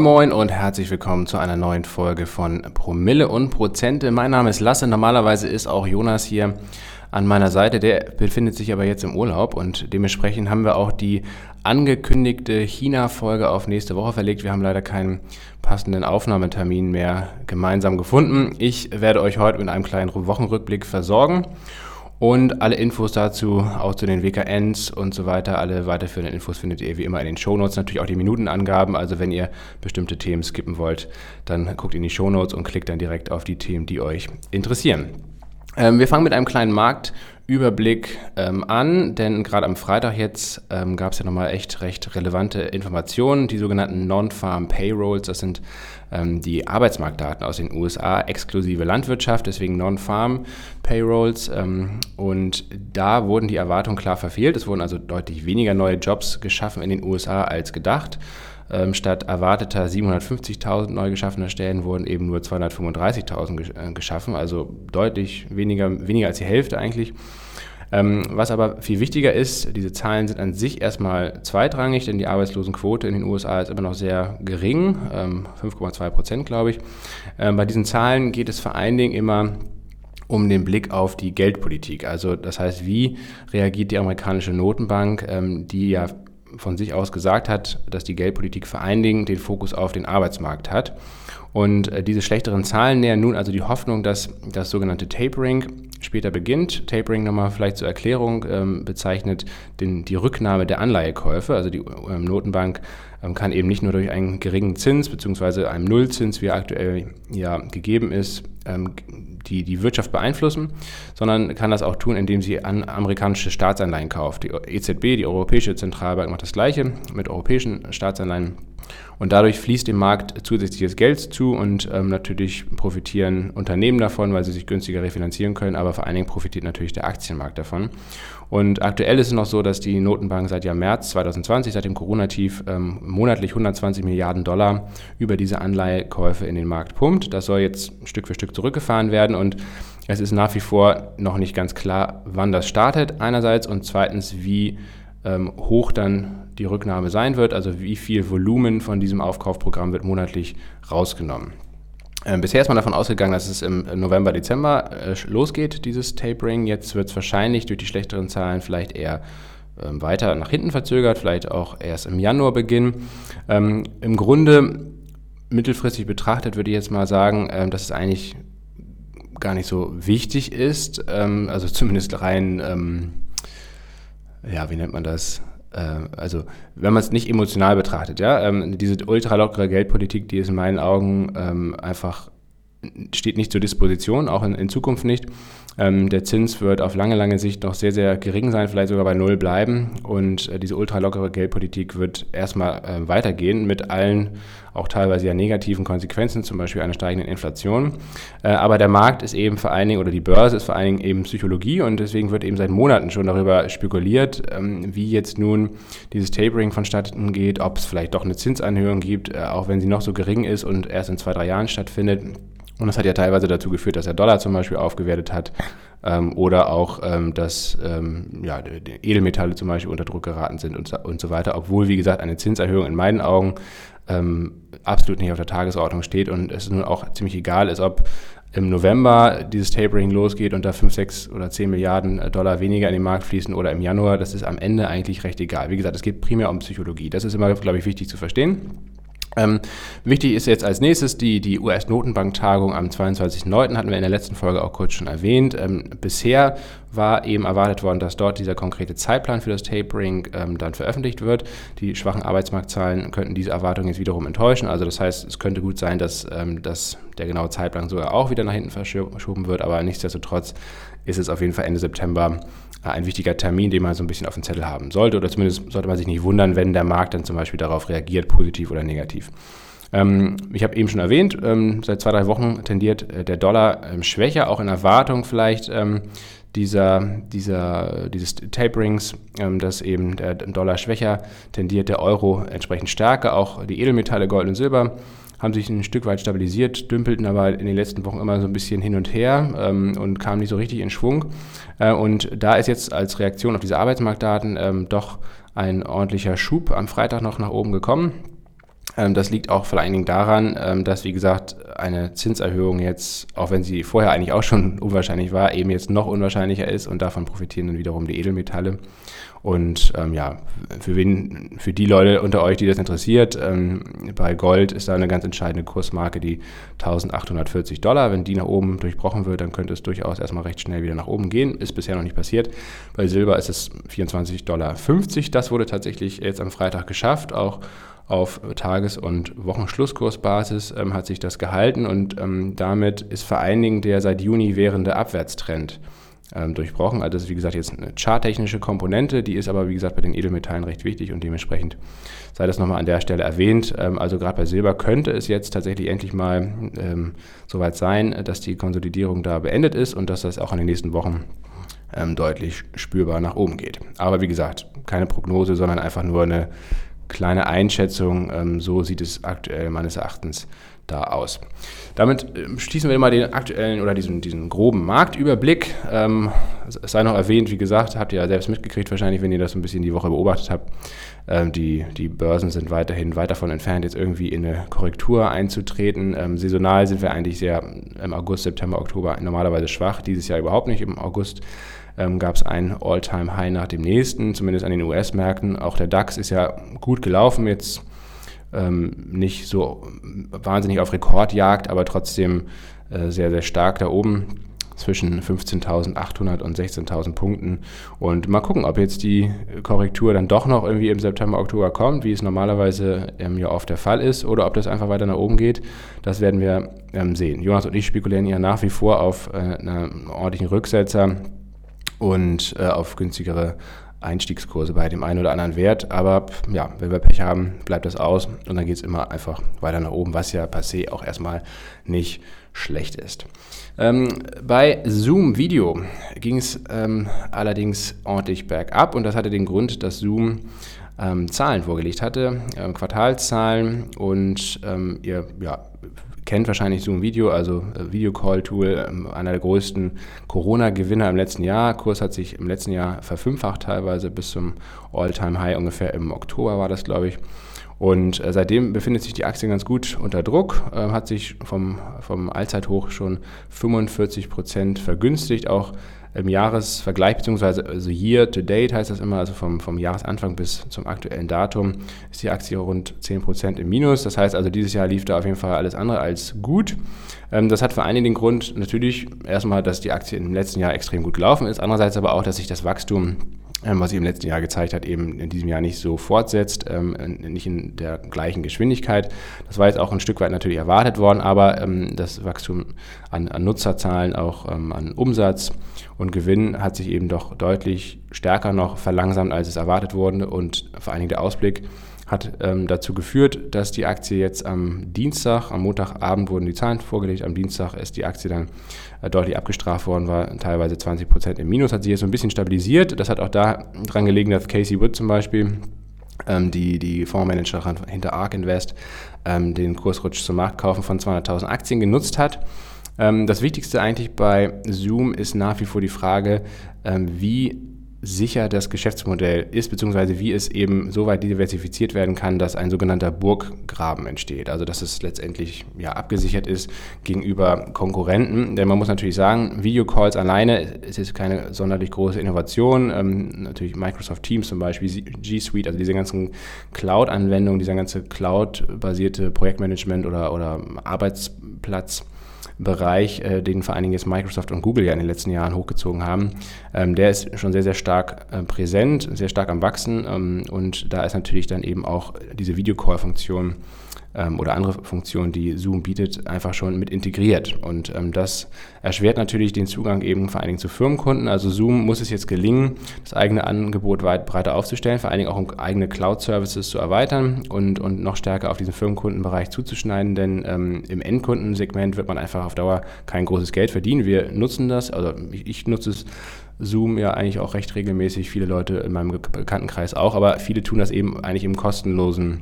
Moin Moin und herzlich willkommen zu einer neuen Folge von Promille und Prozente. Mein Name ist Lasse, normalerweise ist auch Jonas hier an meiner Seite. Der befindet sich aber jetzt im Urlaub und dementsprechend haben wir auch die angekündigte China-Folge auf nächste Woche verlegt. Wir haben leider keinen passenden Aufnahmetermin mehr gemeinsam gefunden. Ich werde euch heute mit einem kleinen Wochenrückblick versorgen und alle Infos dazu, auch zu den WKNs und so weiter, alle weiterführenden Infos findet ihr wie immer in den Shownotes. Natürlich auch die Minutenangaben. Also wenn ihr bestimmte Themen skippen wollt, dann guckt in die Shownotes und klickt dann direkt auf die Themen, die euch interessieren. Ähm, wir fangen mit einem kleinen Marktüberblick ähm, an, denn gerade am Freitag jetzt ähm, gab es ja nochmal echt recht relevante Informationen. Die sogenannten Non-Farm Payrolls, das sind ähm, die Arbeitsmarktdaten aus den USA exklusive Landwirtschaft, deswegen Non-Farm Payrolls. Ähm, und da wurden die Erwartungen klar verfehlt. Es wurden also deutlich weniger neue Jobs geschaffen in den USA als gedacht. Ähm, statt erwarteter 750.000 neu geschaffener Stellen wurden eben nur 235.000 äh, geschaffen, also deutlich weniger, weniger als die Hälfte eigentlich. Ähm, was aber viel wichtiger ist, diese Zahlen sind an sich erstmal zweitrangig, denn die Arbeitslosenquote in den USA ist immer noch sehr gering, ähm, 5,2 Prozent glaube ich. Ähm, bei diesen Zahlen geht es vor allen Dingen immer um den Blick auf die Geldpolitik. Also das heißt, wie reagiert die amerikanische Notenbank, ähm, die ja von sich aus gesagt hat, dass die Geldpolitik vor allen Dingen den Fokus auf den Arbeitsmarkt hat. Und äh, diese schlechteren Zahlen nähern nun also die Hoffnung, dass das sogenannte Tapering später beginnt. Tapering nochmal vielleicht zur Erklärung ähm, bezeichnet den, die Rücknahme der Anleihekäufe. Also die ähm, Notenbank ähm, kann eben nicht nur durch einen geringen Zins bzw. einen Nullzins, wie er aktuell ja gegeben ist, ähm, die, die Wirtschaft beeinflussen, sondern kann das auch tun, indem sie an amerikanische Staatsanleihen kauft. Die EZB, die Europäische Zentralbank, macht das Gleiche mit europäischen Staatsanleihen und dadurch fließt dem Markt zusätzliches Geld zu und ähm, natürlich profitieren Unternehmen davon, weil sie sich günstiger refinanzieren können, aber vor allen Dingen profitiert natürlich der Aktienmarkt davon. Und aktuell ist es noch so, dass die Notenbank seit Jahr März 2020, seit dem Corona-Tief, ähm, monatlich 120 Milliarden Dollar über diese Anleihekäufe in den Markt pumpt. Das soll jetzt Stück für Stück zurückgefahren werden und es ist nach wie vor noch nicht ganz klar, wann das startet einerseits und zweitens, wie ähm, hoch dann die Rücknahme sein wird, also wie viel Volumen von diesem Aufkaufprogramm wird monatlich rausgenommen. Ähm, bisher ist man davon ausgegangen, dass es im November, Dezember äh, losgeht, dieses Tapering. Jetzt wird es wahrscheinlich durch die schlechteren Zahlen vielleicht eher ähm, weiter nach hinten verzögert, vielleicht auch erst im Januar beginnen. Ähm, Im Grunde, mittelfristig betrachtet, würde ich jetzt mal sagen, dass es eigentlich gar nicht so wichtig ist, also zumindest rein ja, wie nennt man das? Äh, also, wenn man es nicht emotional betrachtet, ja, ähm, diese ultralockere Geldpolitik, die ist in meinen Augen ähm, einfach steht nicht zur Disposition, auch in, in Zukunft nicht. Ähm, der Zins wird auf lange, lange Sicht noch sehr, sehr gering sein, vielleicht sogar bei Null bleiben. Und äh, diese ultralockere Geldpolitik wird erstmal äh, weitergehen mit allen auch teilweise ja negativen Konsequenzen, zum Beispiel einer steigenden Inflation. Äh, aber der Markt ist eben vor allen Dingen, oder die Börse ist vor allen Dingen eben Psychologie und deswegen wird eben seit Monaten schon darüber spekuliert, ähm, wie jetzt nun dieses Tapering vonstatten geht, ob es vielleicht doch eine Zinsanhörung gibt, äh, auch wenn sie noch so gering ist und erst in zwei, drei Jahren stattfindet. Und das hat ja teilweise dazu geführt, dass der Dollar zum Beispiel aufgewertet hat ähm, oder auch, ähm, dass ähm, ja, Edelmetalle zum Beispiel unter Druck geraten sind und, und so weiter. Obwohl, wie gesagt, eine Zinserhöhung in meinen Augen ähm, absolut nicht auf der Tagesordnung steht und es nun auch ziemlich egal ist, ob im November dieses Tapering losgeht und da 5, 6 oder 10 Milliarden Dollar weniger in den Markt fließen oder im Januar, das ist am Ende eigentlich recht egal. Wie gesagt, es geht primär um Psychologie. Das ist immer, glaube ich, wichtig zu verstehen. Ähm, wichtig ist jetzt als nächstes die, die US-Notenbank-Tagung am 22.09. hatten wir in der letzten Folge auch kurz schon erwähnt. Ähm, bisher war eben erwartet worden, dass dort dieser konkrete Zeitplan für das Tapering ähm, dann veröffentlicht wird. Die schwachen Arbeitsmarktzahlen könnten diese Erwartungen jetzt wiederum enttäuschen. Also das heißt, es könnte gut sein, dass, ähm, dass der genaue Zeitplan sogar auch wieder nach hinten verschoben wird, aber nichtsdestotrotz ist es auf jeden Fall Ende September ein wichtiger Termin, den man so ein bisschen auf dem Zettel haben sollte. Oder zumindest sollte man sich nicht wundern, wenn der Markt dann zum Beispiel darauf reagiert, positiv oder negativ. Ähm, ich habe eben schon erwähnt, ähm, seit zwei, drei Wochen tendiert äh, der Dollar ähm, schwächer, auch in Erwartung vielleicht dieser, dieser, dieses Taperings, dass eben der Dollar schwächer tendiert, der Euro entsprechend stärker, auch die Edelmetalle Gold und Silber haben sich ein Stück weit stabilisiert, dümpelten aber in den letzten Wochen immer so ein bisschen hin und her ähm, und kamen nicht so richtig in Schwung. Äh, und da ist jetzt als Reaktion auf diese Arbeitsmarktdaten ähm, doch ein ordentlicher Schub am Freitag noch nach oben gekommen. Ähm, das liegt auch vor allen Dingen daran, ähm, dass, wie gesagt, eine Zinserhöhung jetzt, auch wenn sie vorher eigentlich auch schon unwahrscheinlich war, eben jetzt noch unwahrscheinlicher ist und davon profitieren dann wiederum die Edelmetalle. Und ähm, ja, für, wen, für die Leute unter euch, die das interessiert, ähm, bei Gold ist da eine ganz entscheidende Kursmarke, die 1840 Dollar. Wenn die nach oben durchbrochen wird, dann könnte es durchaus erstmal recht schnell wieder nach oben gehen. Ist bisher noch nicht passiert. Bei Silber ist es 24,50 Dollar. Das wurde tatsächlich jetzt am Freitag geschafft, auch auf Tages- und Wochenschlusskursbasis ähm, hat sich das gehalten und ähm, damit ist vor allen Dingen der seit Juni währende Abwärtstrend ähm, durchbrochen. Also das ist wie gesagt jetzt eine charttechnische Komponente, die ist aber wie gesagt bei den Edelmetallen recht wichtig und dementsprechend sei das nochmal an der Stelle erwähnt. Ähm, also gerade bei Silber könnte es jetzt tatsächlich endlich mal ähm, soweit sein, dass die Konsolidierung da beendet ist und dass das auch in den nächsten Wochen ähm, deutlich spürbar nach oben geht. Aber wie gesagt, keine Prognose, sondern einfach nur eine kleine Einschätzung. Ähm, so sieht es aktuell meines Erachtens da aus. Damit ähm, schließen wir mal den aktuellen oder diesen, diesen groben Marktüberblick. Ähm, es sei noch erwähnt, wie gesagt, habt ihr ja selbst mitgekriegt wahrscheinlich, wenn ihr das so ein bisschen die Woche beobachtet habt. Ähm, die, die Börsen sind weiterhin weit davon entfernt, jetzt irgendwie in eine Korrektur einzutreten. Ähm, saisonal sind wir eigentlich sehr im August, September, Oktober normalerweise schwach. Dieses Jahr überhaupt nicht. Im August ähm, gab es ein All-Time-High nach dem nächsten, zumindest an den US-Märkten. Auch der DAX ist ja gut gelaufen, jetzt ähm, nicht so wahnsinnig auf Rekordjagd, aber trotzdem äh, sehr, sehr stark da oben zwischen 15.800 und 16.000 Punkten. Und mal gucken, ob jetzt die Korrektur dann doch noch irgendwie im September, Oktober kommt, wie es normalerweise ähm, ja oft der Fall ist, oder ob das einfach weiter nach oben geht. Das werden wir ähm, sehen. Jonas und ich spekulieren ja nach wie vor auf äh, einen ordentlichen Rücksetzer und äh, auf günstigere Einstiegskurse bei dem einen oder anderen Wert. Aber ja, wenn wir Pech haben, bleibt das aus und dann geht es immer einfach weiter nach oben, was ja se auch erstmal nicht schlecht ist. Ähm, bei Zoom Video ging es ähm, allerdings ordentlich bergab und das hatte den Grund, dass Zoom ähm, Zahlen vorgelegt hatte, äh, Quartalszahlen und ähm, ihr ja, kennt wahrscheinlich Zoom Video, also äh, Video-Call-Tool, ähm, einer der größten Corona-Gewinner im letzten Jahr. Kurs hat sich im letzten Jahr verfünffacht teilweise bis zum All-Time-High ungefähr im Oktober war das, glaube ich. Und äh, seitdem befindet sich die Aktie ganz gut unter Druck, äh, hat sich vom, vom Allzeithoch schon 45 Prozent vergünstigt, auch im Jahresvergleich, beziehungsweise also Year to Date heißt das immer, also vom, vom Jahresanfang bis zum aktuellen Datum, ist die Aktie rund 10% im Minus. Das heißt also, dieses Jahr lief da auf jeden Fall alles andere als gut. Ähm, das hat vor allen Dingen den Grund natürlich erstmal, dass die Aktie im letzten Jahr extrem gut gelaufen ist, andererseits aber auch, dass sich das Wachstum was sich im letzten Jahr gezeigt hat, eben in diesem Jahr nicht so fortsetzt, ähm, nicht in der gleichen Geschwindigkeit. Das war jetzt auch ein Stück weit natürlich erwartet worden, aber ähm, das Wachstum an, an Nutzerzahlen, auch an Umsatz und Gewinn hat sich eben doch deutlich stärker noch verlangsamt, als es erwartet wurde und vor allen Dingen der Ausblick hat ähm, dazu geführt, dass die Aktie jetzt am Dienstag, am Montagabend wurden die Zahlen vorgelegt, am Dienstag ist die Aktie dann äh, deutlich abgestraft worden, war teilweise 20 Prozent im Minus, hat sich jetzt so ein bisschen stabilisiert. Das hat auch daran gelegen, dass Casey Wood zum Beispiel ähm, die, die Fondsmanagerin hinter ARK Invest ähm, den Kursrutsch zum Marktkaufen von 200.000 Aktien genutzt hat. Ähm, das Wichtigste eigentlich bei Zoom ist nach wie vor die Frage, ähm, wie sicher das Geschäftsmodell ist, beziehungsweise wie es eben so weit diversifiziert werden kann, dass ein sogenannter Burggraben entsteht. Also dass es letztendlich ja, abgesichert ist gegenüber Konkurrenten. Denn man muss natürlich sagen, Videocalls alleine ist jetzt keine sonderlich große Innovation. Ähm, natürlich Microsoft Teams zum Beispiel, G Suite, also diese ganzen Cloud-Anwendungen, dieser ganze Cloud-basierte Projektmanagement oder, oder Arbeitsplatz. Bereich, äh, den vor allen Dingen jetzt Microsoft und Google ja in den letzten Jahren hochgezogen haben, ähm, der ist schon sehr, sehr stark äh, präsent, sehr stark am Wachsen ähm, und da ist natürlich dann eben auch diese Videocall-Funktion ähm, oder andere Funktionen, die Zoom bietet, einfach schon mit integriert. Und ähm, das erschwert natürlich den Zugang eben vor allen Dingen zu Firmenkunden. Also Zoom muss es jetzt gelingen, das eigene Angebot weit breiter aufzustellen, vor allen Dingen auch um eigene Cloud-Services zu erweitern und, und noch stärker auf diesen Firmenkundenbereich zuzuschneiden, denn ähm, im Endkundensegment wird man einfach auf Dauer kein großes Geld verdienen. Wir nutzen das, also ich, ich nutze es Zoom ja eigentlich auch recht regelmäßig, viele Leute in meinem Bekanntenkreis auch, aber viele tun das eben eigentlich im kostenlosen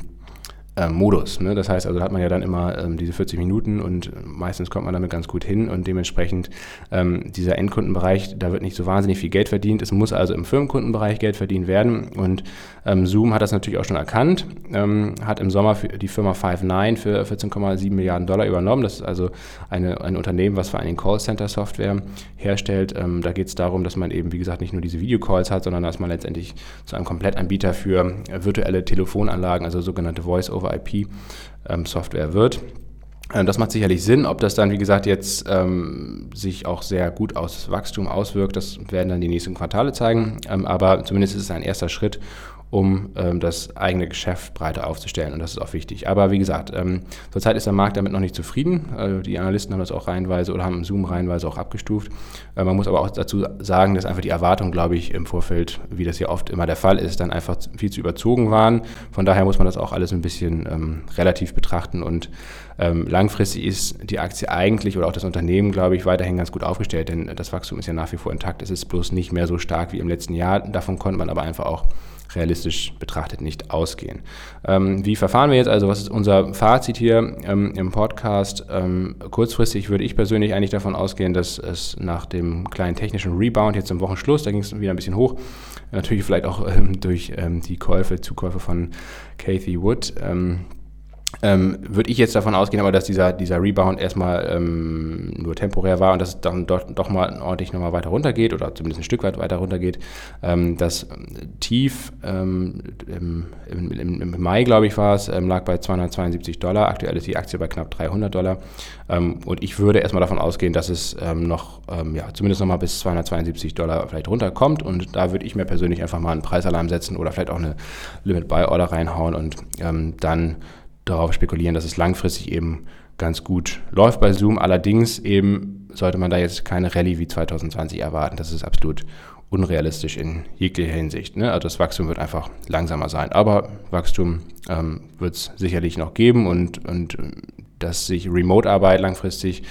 ähm, Modus. Ne? Das heißt also, da hat man ja dann immer ähm, diese 40 Minuten und meistens kommt man damit ganz gut hin und dementsprechend ähm, dieser Endkundenbereich, da wird nicht so wahnsinnig viel Geld verdient. Es muss also im Firmenkundenbereich Geld verdient werden und ähm, Zoom hat das natürlich auch schon erkannt, ähm, hat im Sommer die Firma Five9 für 14,7 Milliarden Dollar übernommen. Das ist also eine, ein Unternehmen, was vor allem Callcenter-Software herstellt. Ähm, da geht es darum, dass man eben, wie gesagt, nicht nur diese Videocalls hat, sondern dass man letztendlich zu einem Komplettanbieter für virtuelle Telefonanlagen, also sogenannte Voice-over-IP-Software ähm, wird. Äh, das macht sicherlich Sinn. Ob das dann, wie gesagt, jetzt ähm, sich auch sehr gut aus Wachstum auswirkt, das werden dann die nächsten Quartale zeigen. Ähm, aber zumindest ist es ein erster Schritt, um ähm, das eigene Geschäft breiter aufzustellen. Und das ist auch wichtig. Aber wie gesagt, ähm, zurzeit ist der Markt damit noch nicht zufrieden. Also die Analysten haben das auch reihenweise oder haben Zoom reihenweise auch abgestuft. Äh, man muss aber auch dazu sagen, dass einfach die Erwartungen, glaube ich, im Vorfeld, wie das ja oft immer der Fall ist, dann einfach viel zu überzogen waren. Von daher muss man das auch alles ein bisschen ähm, relativ betrachten und ähm, langfristig ist die Aktie eigentlich oder auch das Unternehmen, glaube ich, weiterhin ganz gut aufgestellt, denn das Wachstum ist ja nach wie vor intakt. Es ist bloß nicht mehr so stark wie im letzten Jahr. Davon konnte man aber einfach auch realistisch betrachtet nicht ausgehen. Ähm, wie verfahren wir jetzt also? Was ist unser Fazit hier ähm, im Podcast? Ähm, kurzfristig würde ich persönlich eigentlich davon ausgehen, dass es nach dem kleinen technischen Rebound jetzt im Wochenschluss, da ging es wieder ein bisschen hoch, natürlich vielleicht auch ähm, durch ähm, die Käufe, Zukäufe von Kathy Wood ähm, würde ich jetzt davon ausgehen, aber dass dieser, dieser Rebound erstmal ähm, nur temporär war und dass es dann dort doch mal ordentlich nochmal weiter runtergeht oder zumindest ein Stück weit weiter runtergeht. Ähm, das Tief ähm, im, im, im, Mai, glaube ich, war es, ähm, lag bei 272 Dollar. Aktuell ist die Aktie bei knapp 300 Dollar. Ähm, und ich würde erstmal davon ausgehen, dass es noch, ja, zumindest nochmal bis 272 Dollar vielleicht runterkommt. Und da würde ich mir persönlich einfach mal einen Preisalarm setzen oder vielleicht auch eine Limit Buy Order reinhauen und dann darauf spekulieren, dass es langfristig eben ganz gut läuft bei Zoom. Allerdings eben sollte man da jetzt keine Rallye wie 2020 erwarten. Das ist absolut unrealistisch in jeglicher Hinsicht. Ne? Also das Wachstum wird einfach langsamer sein. Aber Wachstum ähm, wird es sicherlich noch geben und, und dass sich Remote-Arbeit langfristig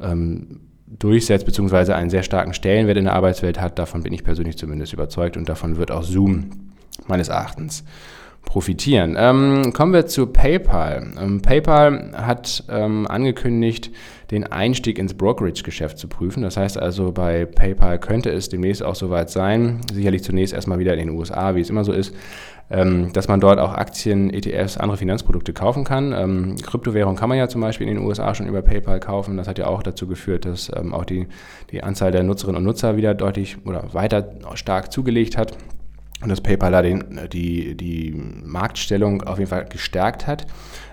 ähm, durchsetzt, beziehungsweise einen sehr starken Stellenwert in der Arbeitswelt hat, davon bin ich persönlich zumindest überzeugt und davon wird auch Zoom meines Erachtens profitieren. Ähm, kommen wir zu PayPal. Ähm, PayPal hat ähm, angekündigt, den Einstieg ins Brokerage-Geschäft zu prüfen. Das heißt also, bei PayPal könnte es demnächst auch soweit sein, sicherlich zunächst erstmal wieder in den USA, wie es immer so ist, ähm, dass man dort auch Aktien, ETFs, andere Finanzprodukte kaufen kann. Ähm, Kryptowährung kann man ja zum Beispiel in den USA schon über PayPal kaufen. Das hat ja auch dazu geführt, dass ähm, auch die, die Anzahl der Nutzerinnen und Nutzer wieder deutlich oder weiter stark zugelegt hat und dass PayPal da den, die, die Marktstellung auf jeden Fall gestärkt hat.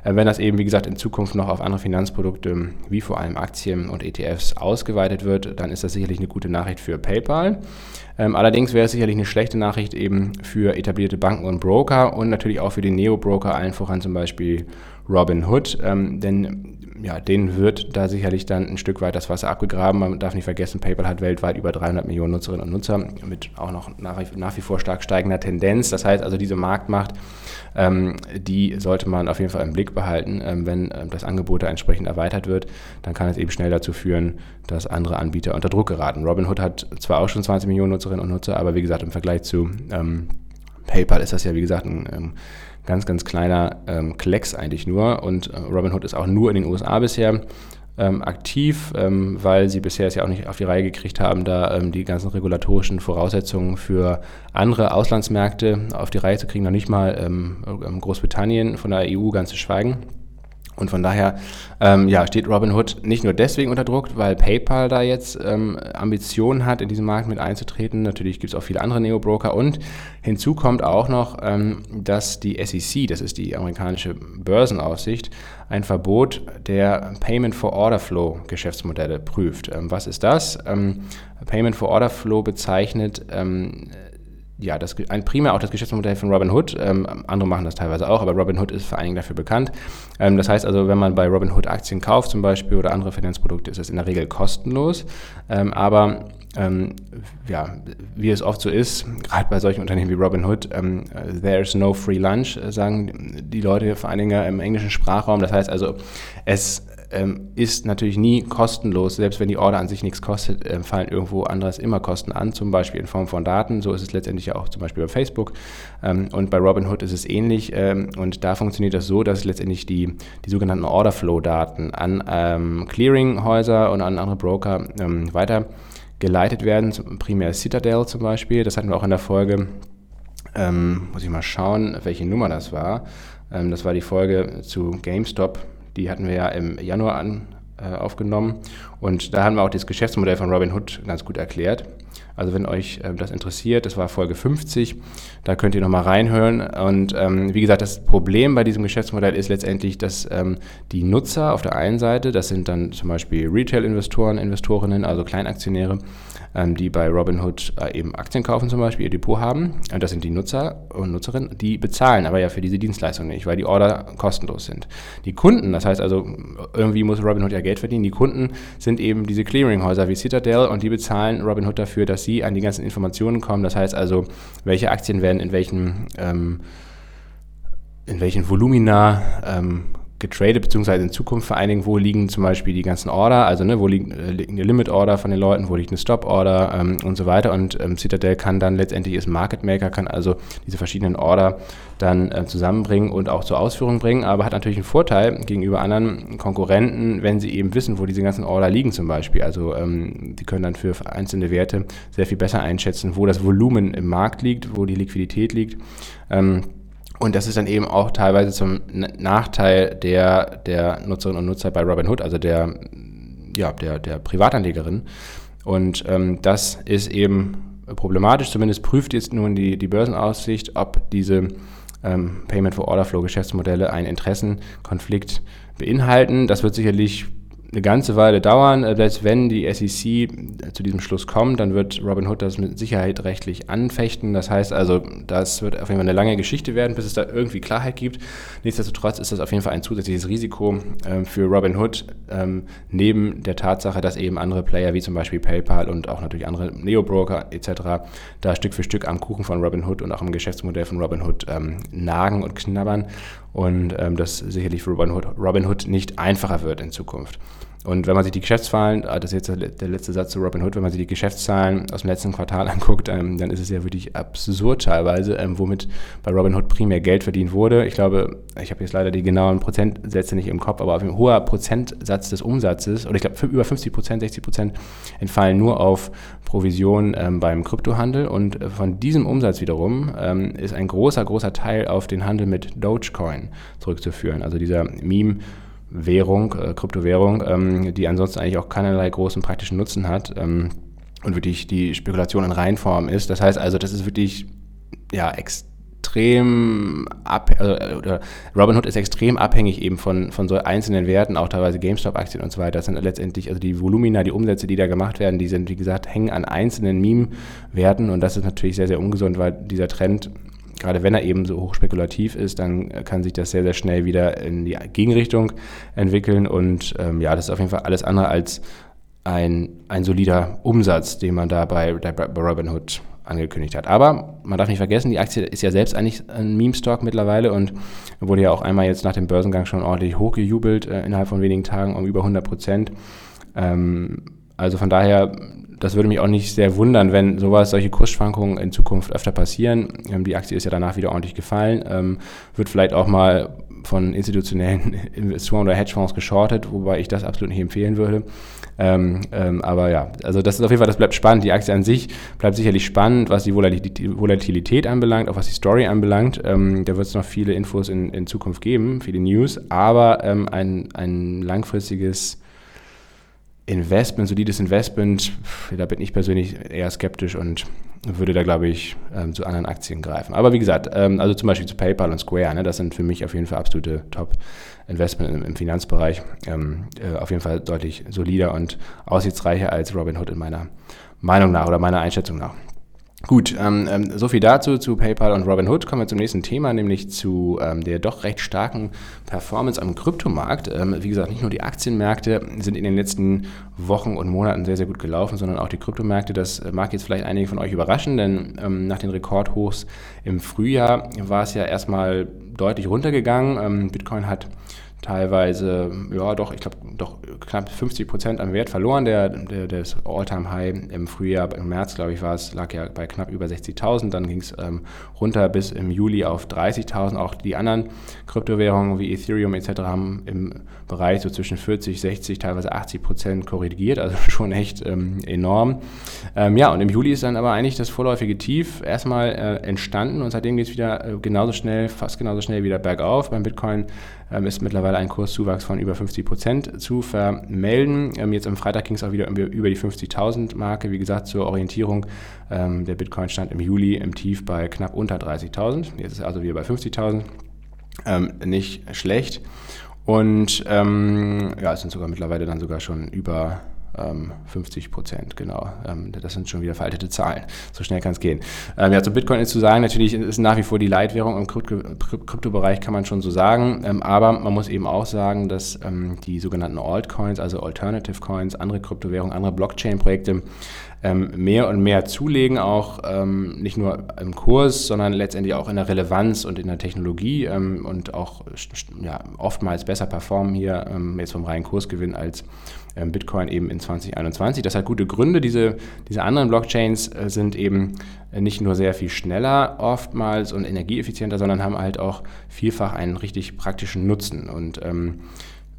Äh, wenn das eben, wie gesagt, in Zukunft noch auf andere Finanzprodukte wie vor allem Aktien und ETFs ausgeweitet wird, dann ist das sicherlich eine gute Nachricht für PayPal. Ähm, allerdings wäre es sicherlich eine schlechte Nachricht eben für etablierte Banken und Broker und natürlich auch für die Neo-Broker, allen voran zum Beispiel Robinhood, ähm, denn ja, denen wird da sicherlich dann ein Stück weit das Wasser abgegraben. Man darf nicht vergessen, PayPal hat weltweit über 300 Millionen Nutzerinnen und Nutzer mit auch noch nach, nach wie vor stark steigender Tendenz. Das heißt also, diese Marktmacht, ähm, die sollte man auf jeden Fall im Blick behalten. Ähm, wenn ähm, das Angebot da entsprechend erweitert wird, dann kann es eben schnell dazu führen, dass andere Anbieter unter Druck geraten. Robinhood hat zwar auch schon 20 Millionen Nutzerinnen und Nutzer, aber wie gesagt, im Vergleich zu ähm, PayPal ist das ja, wie gesagt, ein ähm, ganz, ganz kleiner ähm, Klecks eigentlich nur. Und äh, Robinhood ist auch nur in den USA bisher ähm, aktiv, ähm, weil sie bisher es ja auch nicht auf die Reihe gekriegt haben, da ähm, die ganzen regulatorischen Voraussetzungen für andere Auslandsmärkte auf die Reihe zu kriegen, noch nicht mal ähm, Großbritannien von der EU ganz zu schweigen. Und von daher ähm, ja, steht Robinhood nicht nur deswegen unter Druck, weil PayPal da jetzt ähm, Ambitionen hat, in diesen Markt mit einzutreten. Natürlich gibt es auch viele andere Neo-Broker. Und hinzu kommt auch noch, ähm, dass die SEC, das ist die amerikanische Börsenaufsicht, ein Verbot der Payment for Order Flow Geschäftsmodelle prüft. Ähm, was ist das? Ähm, Payment for Order Flow bezeichnet ähm, ja, das, ein, primär auch das Geschäftsmodell von Robinhood. Ähm, andere machen das teilweise auch, aber Robinhood ist vor allen Dingen dafür bekannt. Ähm, das heißt also, wenn man bei Robinhood Aktien kauft zum Beispiel oder andere Finanzprodukte, ist das in der Regel kostenlos. Ähm, aber ähm, ja, wie es oft so ist, gerade bei solchen Unternehmen wie Robinhood, ähm, there's no free lunch, äh, sagen die Leute vor allen Dingen im englischen Sprachraum. Das heißt also, es ähm, ist natürlich nie kostenlos. Selbst wenn die Order an sich nichts kostet, äh, fallen irgendwo anderes immer Kosten an, zum Beispiel in Form von Daten. So ist es letztendlich auch zum Beispiel bei Facebook. Ähm, und bei Robinhood ist es ähnlich. Ähm, und da funktioniert das so, dass letztendlich die, die sogenannten Orderflow-Daten an ähm, Clearinghäuser und an andere Broker ähm, weitergeleitet werden, primär Citadel zum Beispiel. Das hatten wir auch in der Folge. Ähm, muss ich mal schauen, welche Nummer das war. das war die Folge zu GameStop die hatten wir ja im Januar an, äh, aufgenommen. Und da haben wir auch das Geschäftsmodell von Robinhood ganz gut erklärt. Also wenn euch äh, das interessiert, das war Folge 50, da könnt ihr nochmal reinhören. Und ähm, wie gesagt, das Problem bei diesem Geschäftsmodell ist letztendlich, dass ähm, die Nutzer auf der einen Seite, das sind dann zum Beispiel Retail-Investoren, Investorinnen, also Kleinaktionäre, die bei Robinhood äh, eben Aktien kaufen zum Beispiel, ihr Depot haben. Und das sind die Nutzer und Nutzerinnen, die bezahlen aber ja für diese Dienstleistung nicht, weil die Order kostenlos sind. Die Kunden, das heißt also, irgendwie muss Robinhood ja Geld verdienen, die Kunden sind eben diese Clearinghäuser wie Citadel und die bezahlen Robinhood dafür, dass sie an die ganzen Informationen kommen. Das heißt also, welche Aktien werden in welchen ähm, in welchen Volumina ähm, getradet, beziehungsweise in Zukunft vereinigen, wo liegen zum Beispiel die ganzen Order, also ne, wo liegt, äh, liegt eine Limit-Order von den Leuten, wo liegt eine Stop-Order ähm, und so weiter. Und ähm, Citadel kann dann letztendlich ist Market Maker, kann also diese verschiedenen Order dann äh, zusammenbringen und auch zur Ausführung bringen, aber hat natürlich einen Vorteil gegenüber anderen Konkurrenten, wenn sie eben wissen, wo diese ganzen Order liegen zum Beispiel. Also ähm, die können dann für einzelne Werte sehr viel besser einschätzen, wo das Volumen im Markt liegt, wo die Liquidität liegt. Ähm, und das ist dann eben auch teilweise zum Nachteil der, der Nutzerinnen und Nutzer bei Robinhood, also der, ja, der, der Privatanlegerin. Und ähm, das ist eben problematisch. Zumindest prüft jetzt nun die, die Börsenaussicht, ob diese ähm, Payment for Order Flow Geschäftsmodelle einen Interessenkonflikt beinhalten. Das wird sicherlich eine ganze Weile dauern. Äh, selbst wenn die SEC zu diesem Schluss kommt, dann wird Robinhood das mit Sicherheit rechtlich anfechten. Das heißt also, das wird auf jeden Fall eine lange Geschichte werden, bis es da irgendwie Klarheit gibt. Nichtsdestotrotz ist das auf jeden Fall ein zusätzliches Risiko ähm, für Robinhood, ähm, neben der Tatsache, dass eben andere Player wie zum Beispiel PayPal und auch natürlich andere Neo-Broker etc. da Stück für Stück am Kuchen von Robinhood und auch im Geschäftsmodell von Robinhood ähm, nagen und knabbern und ähm, das sicherlich für Robinhood, Robinhood nicht einfacher wird in Zukunft. Und wenn man sich die Geschäftszahlen, ah, das ist jetzt der letzte Satz zu Robinhood, wenn man sich die Geschäftszahlen aus dem letzten Quartal anguckt, ähm, dann ist es ja wirklich absurd teilweise, ähm, womit bei Robinhood primär Geld verdient wurde. Ich glaube, ich habe jetzt leider die genauen Prozentsätze nicht im Kopf, aber auf ein hoher Prozentsatz des Umsatzes, oder ich glaube über 50 Prozent, 60 Prozent entfallen nur auf Provision ähm, beim Kryptohandel. Und von diesem Umsatz wiederum ist ein großer, großer Teil auf den Handel mit Dogecoin zurückzuführen. Also dieser Meme- Währung, äh, Kryptowährung, ähm, die ansonsten eigentlich auch keinerlei großen praktischen Nutzen hat ähm, und wirklich die Spekulation in Reinform ist. Das heißt also, das ist wirklich ja extrem ab, also, oder Robinhood ist extrem abhängig eben von, von so einzelnen Werten, auch teilweise GameStop-Aktien und so weiter. Das sind letztendlich, also die Volumina, die Umsätze, die da gemacht werden, die sind, wie gesagt, hängen an einzelnen Meme-Werten und das ist natürlich sehr, sehr ungesund, weil dieser Trend gerade wenn er eben so hochspekulativ ist, dann kann sich das sehr, sehr schnell wieder in die Gegenrichtung entwickeln. Und ähm, ja, das ist auf jeden Fall alles andere als ein, ein solider Umsatz, den man da bei, bei Robinhood angekündigt hat. Aber man darf nicht vergessen, die Aktie ist ja selbst eigentlich ein Meme-Stock mittlerweile und wurde ja auch einmal jetzt nach dem Börsengang schon ordentlich hochgejubelt, äh, innerhalb von wenigen Tagen um über 100 Prozent. Ähm, also von daher das würde mich auch nicht sehr wundern, wenn sowas, solche Kursschwankungen in Zukunft öfter passieren. Ähm, die Aktie ist ja danach wieder ordentlich gefallen, ähm, wird vielleicht auch mal von institutionellen Investoren oder Hedgefonds geschortet, wobei ich das absolut nicht empfehlen würde. Ähm, ähm, aber ja, also das ist auf jeden Fall, das bleibt spannend. Die Aktie an sich bleibt sicherlich spannend, was die Volatilität anbelangt, auch was die Story anbelangt. Ähm, da wird es noch viele Infos in, in Zukunft geben, viele News, aber ähm, ein, ein langfristiges Investment, solides Investment, da bin ich persönlich eher skeptisch und würde da, glaube ich, ähm, zu anderen Aktien greifen. Aber wie gesagt, ähm, also zum Beispiel zu PayPal und Square, ne, das sind für mich auf jeden Fall absolute Top-Investment im, im, Finanzbereich. Ähm, äh, auf jeden Fall deutlich solider und aussichtsreicher als Robinhood in meiner Meinung nach oder meiner Einschätzung nach. Gut, ähm, ähm, so viel dazu zu PayPal und Robinhood. Kommen wir zum nächsten Thema, nämlich zu ähm, der doch recht starken Performance am Kryptomarkt. Ähm, wie gesagt, nicht nur die Aktienmärkte sind in den letzten Wochen und Monaten sehr, sehr gut gelaufen, sondern auch die Kryptomärkte. Das mag jetzt vielleicht einige von euch überraschen, denn ähm, nach den Rekordhochs im Frühjahr war es ja erstmal deutlich runtergegangen. Ähm, Bitcoin hat teilweise, ja doch, ich glaube, doch knapp 50 Prozent am Wert verloren. Der, der, das All-Time-High im Frühjahr, im März, glaube ich, war es, lag ja bei knapp über 60.000. Dann ging es ähm, runter bis im Juli auf 30.000. Auch die anderen Kryptowährungen wie Ethereum etc. haben im Bereich so zwischen 40, 60, teilweise 80 Prozent korrigiert, also schon echt ähm, enorm. Ähm, ja, und im Juli ist dann aber eigentlich das vorläufige Tief erstmal äh, entstanden und seitdem geht es wieder äh, genauso schnell, fast genauso schnell wieder bergauf. Beim Bitcoin ist mittlerweile ein Kurszuwachs von über 50 Prozent zu vermelden. Ähm, jetzt am Freitag ging es auch wieder über die 50.000 Marke. Wie gesagt, zur Orientierung, ähm, der Bitcoin stand im Juli im Tief bei knapp unter 30.000. Jetzt ist er also wieder bei 50.000. Ähm, nicht schlecht. Und ähm, ja, es sind sogar mittlerweile dann sogar schon über 50 ähm, Prozent, genau. Ähm, das sind schon wieder veraltete Zahlen. So schnell kann es gehen. Ähm, ja, zu Bitcoin ist zu sagen, natürlich ist nach wie vor die Leitwährung im Kryptobereich, kann man schon so sagen. aber man muss eben auch sagen, dass die sogenannten Altcoins, also Alternative Coins, andere Kryptowährungen, andere Blockchain-Projekte, mehr und mehr zulegen, auch nicht nur im Kurs, sondern letztendlich auch in der Relevanz und in der Technologie und auch ja, oftmals besser performen hier jetzt vom reinen Kursgewinn als ähm, Bitcoin eben in 2021. Das hat gute Gründe. Diese, diese anderen Blockchains äh, sind eben nicht nur sehr viel schneller oftmals und energieeffizienter, sondern haben halt auch vielfach einen richtig praktischen Nutzen. Und ähm,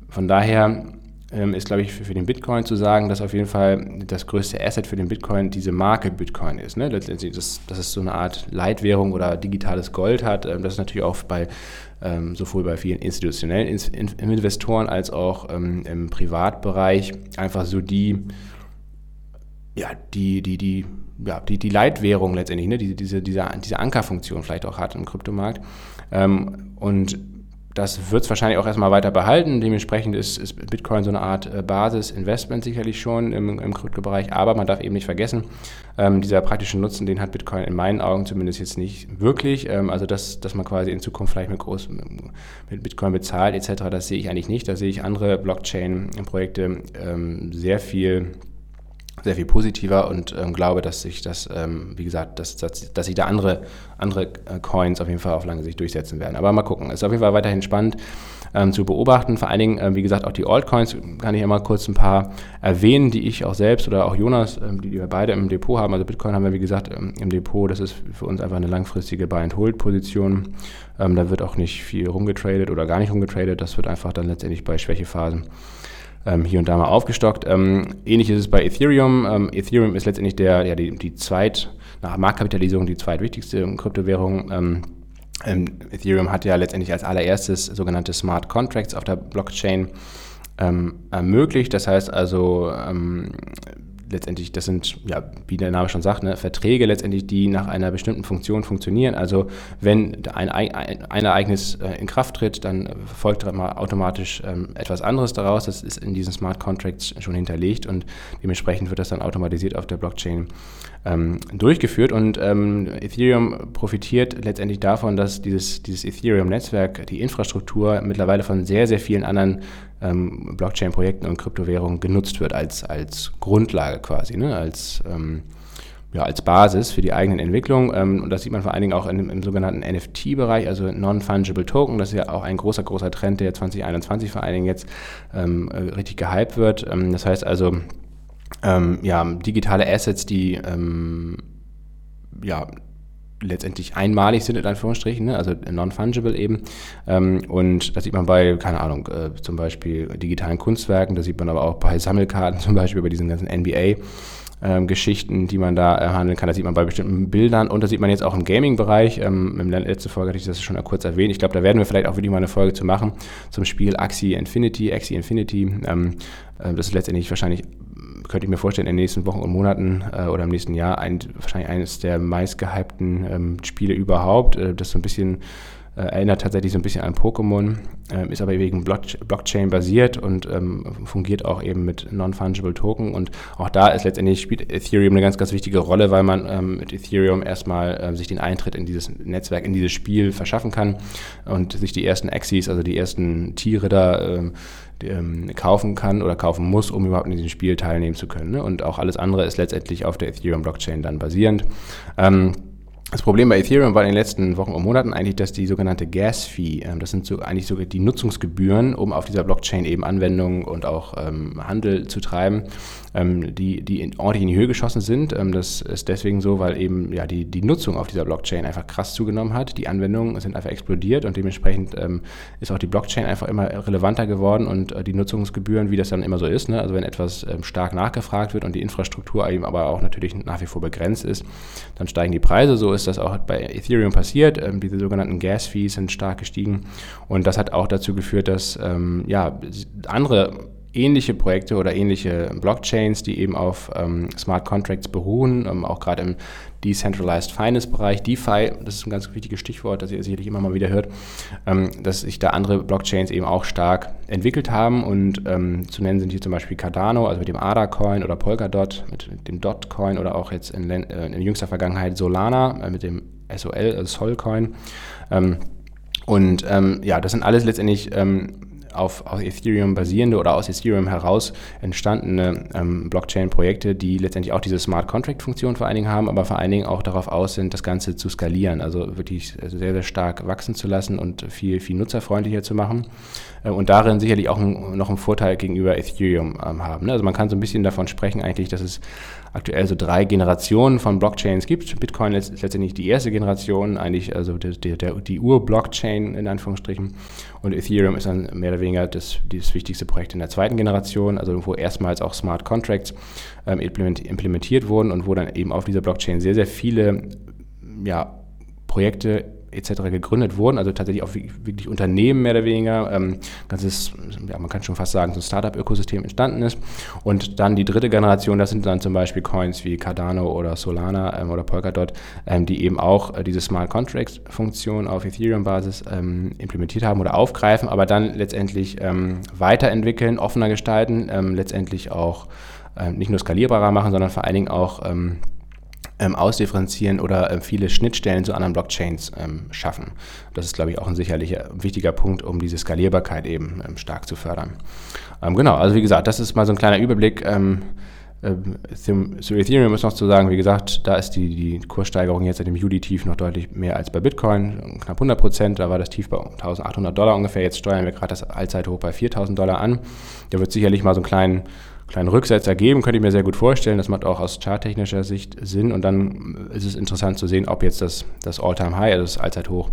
von daher ähm, ist, glaube ich, für, den Bitcoin zu sagen, dass auf jeden Fall das größte Asset für den Bitcoin diese Marke Bitcoin ist. Ne? Letztendlich, dass, dass es so eine Art Leitwährung oder digitales Gold hat. Ähm, das ist natürlich auch bei ähm, sowohl bei vielen institutionellen Investoren als auch ähm, im Privatbereich einfach so die, ja, die, die, die, ja, die, die Leitwährung letztendlich, ne? diese, diese, diese, diese Ankerfunktion vielleicht auch hat im Kryptomarkt. Ähm, und das wird es wahrscheinlich auch erstmal weiter behalten. Dementsprechend ist, ist Bitcoin so eine Art äh, Basis-Investment sicherlich schon im, im Kryptobereich. Aber man darf eben nicht vergessen, ähm, dieser praktische Nutzen, den hat Bitcoin in meinen Augen zumindest jetzt nicht wirklich. Ähm, also, dass, dass man quasi in Zukunft vielleicht mit, groß, mit Bitcoin bezahlt etc., das sehe ich eigentlich nicht. Da sehe ich andere Blockchain-Projekte ähm, sehr viel sehr viel positiver und ähm, glaube, dass sich das, ähm, wie gesagt, dass, dass, dass sich da andere, andere äh, Coins auf jeden Fall auf lange Sicht durchsetzen werden. Aber mal gucken. Es ist auf jeden Fall weiterhin spannend ähm, zu beobachten. Vor allen Dingen, äh, wie gesagt, auch die Altcoins kann ich immer kurz ein paar erwähnen, die ich auch selbst oder auch Jonas, ähm, die wir beide im Depot haben. Also Bitcoin haben wir, wie gesagt, ähm, im Depot. Das ist für uns einfach eine langfristige Buy-and-Hold-Position. Ähm, da wird auch nicht viel rumgetradet oder gar nicht rumgetradet. Das wird einfach dann letztendlich bei Schwächephasen ähm, hier und da mal aufgestockt. Ähm, ähnlich ist es bei Ethereum. Ähm, Ethereum ist letztendlich der, ja, die, die zweit, nach Marktkapitalisierung die zweitwichtigste Kryptowährung. Ähm, ähm, Ethereum hat ja letztendlich als allererstes sogenannte Smart Contracts auf der Blockchain ermöglicht. Das heißt also, letztendlich, das sind, ja, wie der Name schon sagt, ne, Verträge letztendlich, die nach einer bestimmten Funktion funktionieren. Also wenn ein, ein, Ereignis äh, in Kraft tritt, dann folgt automatisch ähm, etwas anderes daraus. Das ist in diesen Smart Contracts schon hinterlegt und dementsprechend wird das dann automatisiert auf der Blockchain ähm, durchgeführt. Und ähm, Ethereum profitiert letztendlich davon, dass dieses, dieses Ethereum-Netzwerk, die Infrastruktur mittlerweile von sehr, sehr vielen anderen ähm, Blockchain-Projekten und Kryptowährungen genutzt wird als, als Grundlage quasi, ne? als, ähm, ja, als Basis für die eigenen Entwicklungen. Ähm, und das sieht man vor allen Dingen auch in, im sogenannten NFT-Bereich, also Non-Fungible Token. Das ist ja auch ein großer, großer Trend, der 2021 vor allen Dingen jetzt ähm, äh, richtig gehypt wird. Ähm, das heißt also, ähm, ja, digitale Assets, die ja, letztendlich einmalig sind, in Anführungsstrichen, ne? also non-fungible eben. Ähm, und das sieht man bei, keine Ahnung, äh, zum Beispiel digitalen Kunstwerken, das sieht man aber auch bei Sammelkarten, zum Beispiel bei diesen ganzen NBA. Ähm, Geschichten, die man da äh, handeln kann. Das sieht man bei bestimmten Bildern und das sieht man jetzt auch im Gaming-Bereich. Ähm, Im letzten Folge hatte ich das schon kurz erwähnt. Ich glaube, da werden wir vielleicht auch wirklich mal eine Folge zu machen zum Spiel Axie Infinity, Axie Infinity. Ähm, äh, das ist letztendlich wahrscheinlich könnte ich mir vorstellen, in den nächsten Wochen und Monaten äh, oder im nächsten Jahr ein, wahrscheinlich eines der meistgehypten ähm, Spiele überhaupt. Äh, das so ein bisschen äh, erinnert tatsächlich so ein bisschen an Pokémon, ähm, ist aber wegen Blockchain basiert und ähm, fungiert auch eben mit Non-Fungible Token. Und auch da ist letztendlich spielt Ethereum eine ganz, ganz wichtige Rolle, weil man ähm, mit Ethereum erstmal ähm, sich den Eintritt in dieses Netzwerk, in dieses Spiel verschaffen kann und sich die ersten Axis, also die ersten Tiere da ähm, kaufen kann oder kaufen muss, um überhaupt in diesem Spiel teilnehmen zu können. Ne? Und auch alles andere ist letztendlich auf der Ethereum-Blockchain dann basierend. Ähm, das Problem bei Ethereum war in den letzten Wochen und Monaten eigentlich, dass die sogenannte Gas-Fee, ähm, das sind so eigentlich sogar die Nutzungsgebühren, um auf dieser Blockchain eben Anwendungen und auch ähm, Handel zu treiben, ähm, die, die in, ordentlich in die Höhe geschossen sind. Ähm, das ist deswegen so, weil eben ja, die, die Nutzung auf dieser Blockchain einfach krass zugenommen hat. Die Anwendungen sind einfach explodiert und dementsprechend ähm, ist auch die Blockchain einfach immer relevanter geworden und äh, die Nutzungsgebühren, wie das dann immer so ist, ne? also wenn etwas ähm, stark nachgefragt wird und die Infrastruktur eben aber auch natürlich nach wie vor begrenzt ist, dann steigen die Preise. So ist das auch bei Ethereum passiert. Ähm, diese sogenannten Gas-Fees sind stark gestiegen und das hat auch dazu geführt, dass ähm, ja, andere ähnliche Projekte oder ähnliche Blockchains, die eben auf ähm, Smart Contracts beruhen, ähm, auch gerade im Decentralized Finance Bereich, DeFi, das ist ein ganz wichtiges Stichwort, das ihr sicherlich immer mal wieder hört, ähm, dass sich da andere Blockchains eben auch stark entwickelt haben und ähm, zu nennen sind hier zum Beispiel Cardano, also mit dem ADA-Coin oder Polkadot, mit, dem Dot-Coin oder auch jetzt in, äh, in jüngster Vergangenheit Solana äh, mit dem SOL, also Sol-Coin. Ähm, und ähm, ja, das sind alles letztendlich auf, auf Ethereum basierende oder aus Ethereum heraus entstandene ähm, Blockchain-Projekte, die letztendlich auch diese Smart Contract-Funktion vor allen Dingen haben, aber vor allen Dingen auch darauf aus sind, das Ganze zu skalieren, also wirklich sehr, sehr stark wachsen zu lassen und viel, viel nutzerfreundlicher zu machen. Äh, und darin sicherlich auch ein, noch einen Vorteil gegenüber Ethereum ähm, haben. Ne? Also man kann so ein bisschen davon sprechen eigentlich, dass es aktuell so drei Generationen von Blockchains gibt. Bitcoin ist letztendlich die erste Generation, eigentlich also die, die, die Ur-Blockchain in Anführungsstrichen. Und Ethereum ist dann mehr oder weniger das, das wichtigste Projekt in der zweiten Generation, also wo erstmals auch Smart Contracts ähm, implementiert wurden und wo dann eben auf dieser Blockchain sehr, sehr viele ja, Projekte etc. gegründet wurden, also tatsächlich auch wirklich Unternehmen mehr oder weniger, ähm, ganzes, ja, man kann schon fast sagen, so ein Startup-Ökosystem entstanden ist. Und dann die dritte Generation, das sind dann zum Beispiel Coins wie Cardano oder Solana ähm, oder Polkadot, ähm, die eben auch äh, diese Smart Contracts-Funktion auf Ethereum-Basis ähm, implementiert haben oder aufgreifen, aber dann letztendlich ähm, weiterentwickeln, offener gestalten, ähm, letztendlich auch nicht nur skalierbarer machen, sondern vor allen Dingen auch ähm, ausdifferenzieren oder ähm, viele Schnittstellen zu anderen Blockchains ähm, schaffen. Das ist, glaube ich, auch ein sicherlicher wichtiger Punkt, um diese Skalierbarkeit eben ähm, stark zu fördern. Ähm, genau, also wie gesagt, das ist mal so ein kleiner Überblick. Ähm, zu Ethereum ist noch zu sagen, wie gesagt, da ist die, die Kurssteigerung jetzt seit dem Juli-Tief noch deutlich mehr als bei Bitcoin, knapp 100 Prozent. Da war das Tief bei 1800 Dollar ungefähr. Jetzt steuern wir gerade das Allzeithoch bei 4000 Dollar an. Da wird sicherlich mal so einen kleinen kleinen Rücksetzer geben, könnte ich mir sehr gut vorstellen. Das macht auch aus charttechnischer Sicht Sinn. Und dann ist es interessant zu sehen, ob jetzt das, das All-Time-High, also das Allzeithoch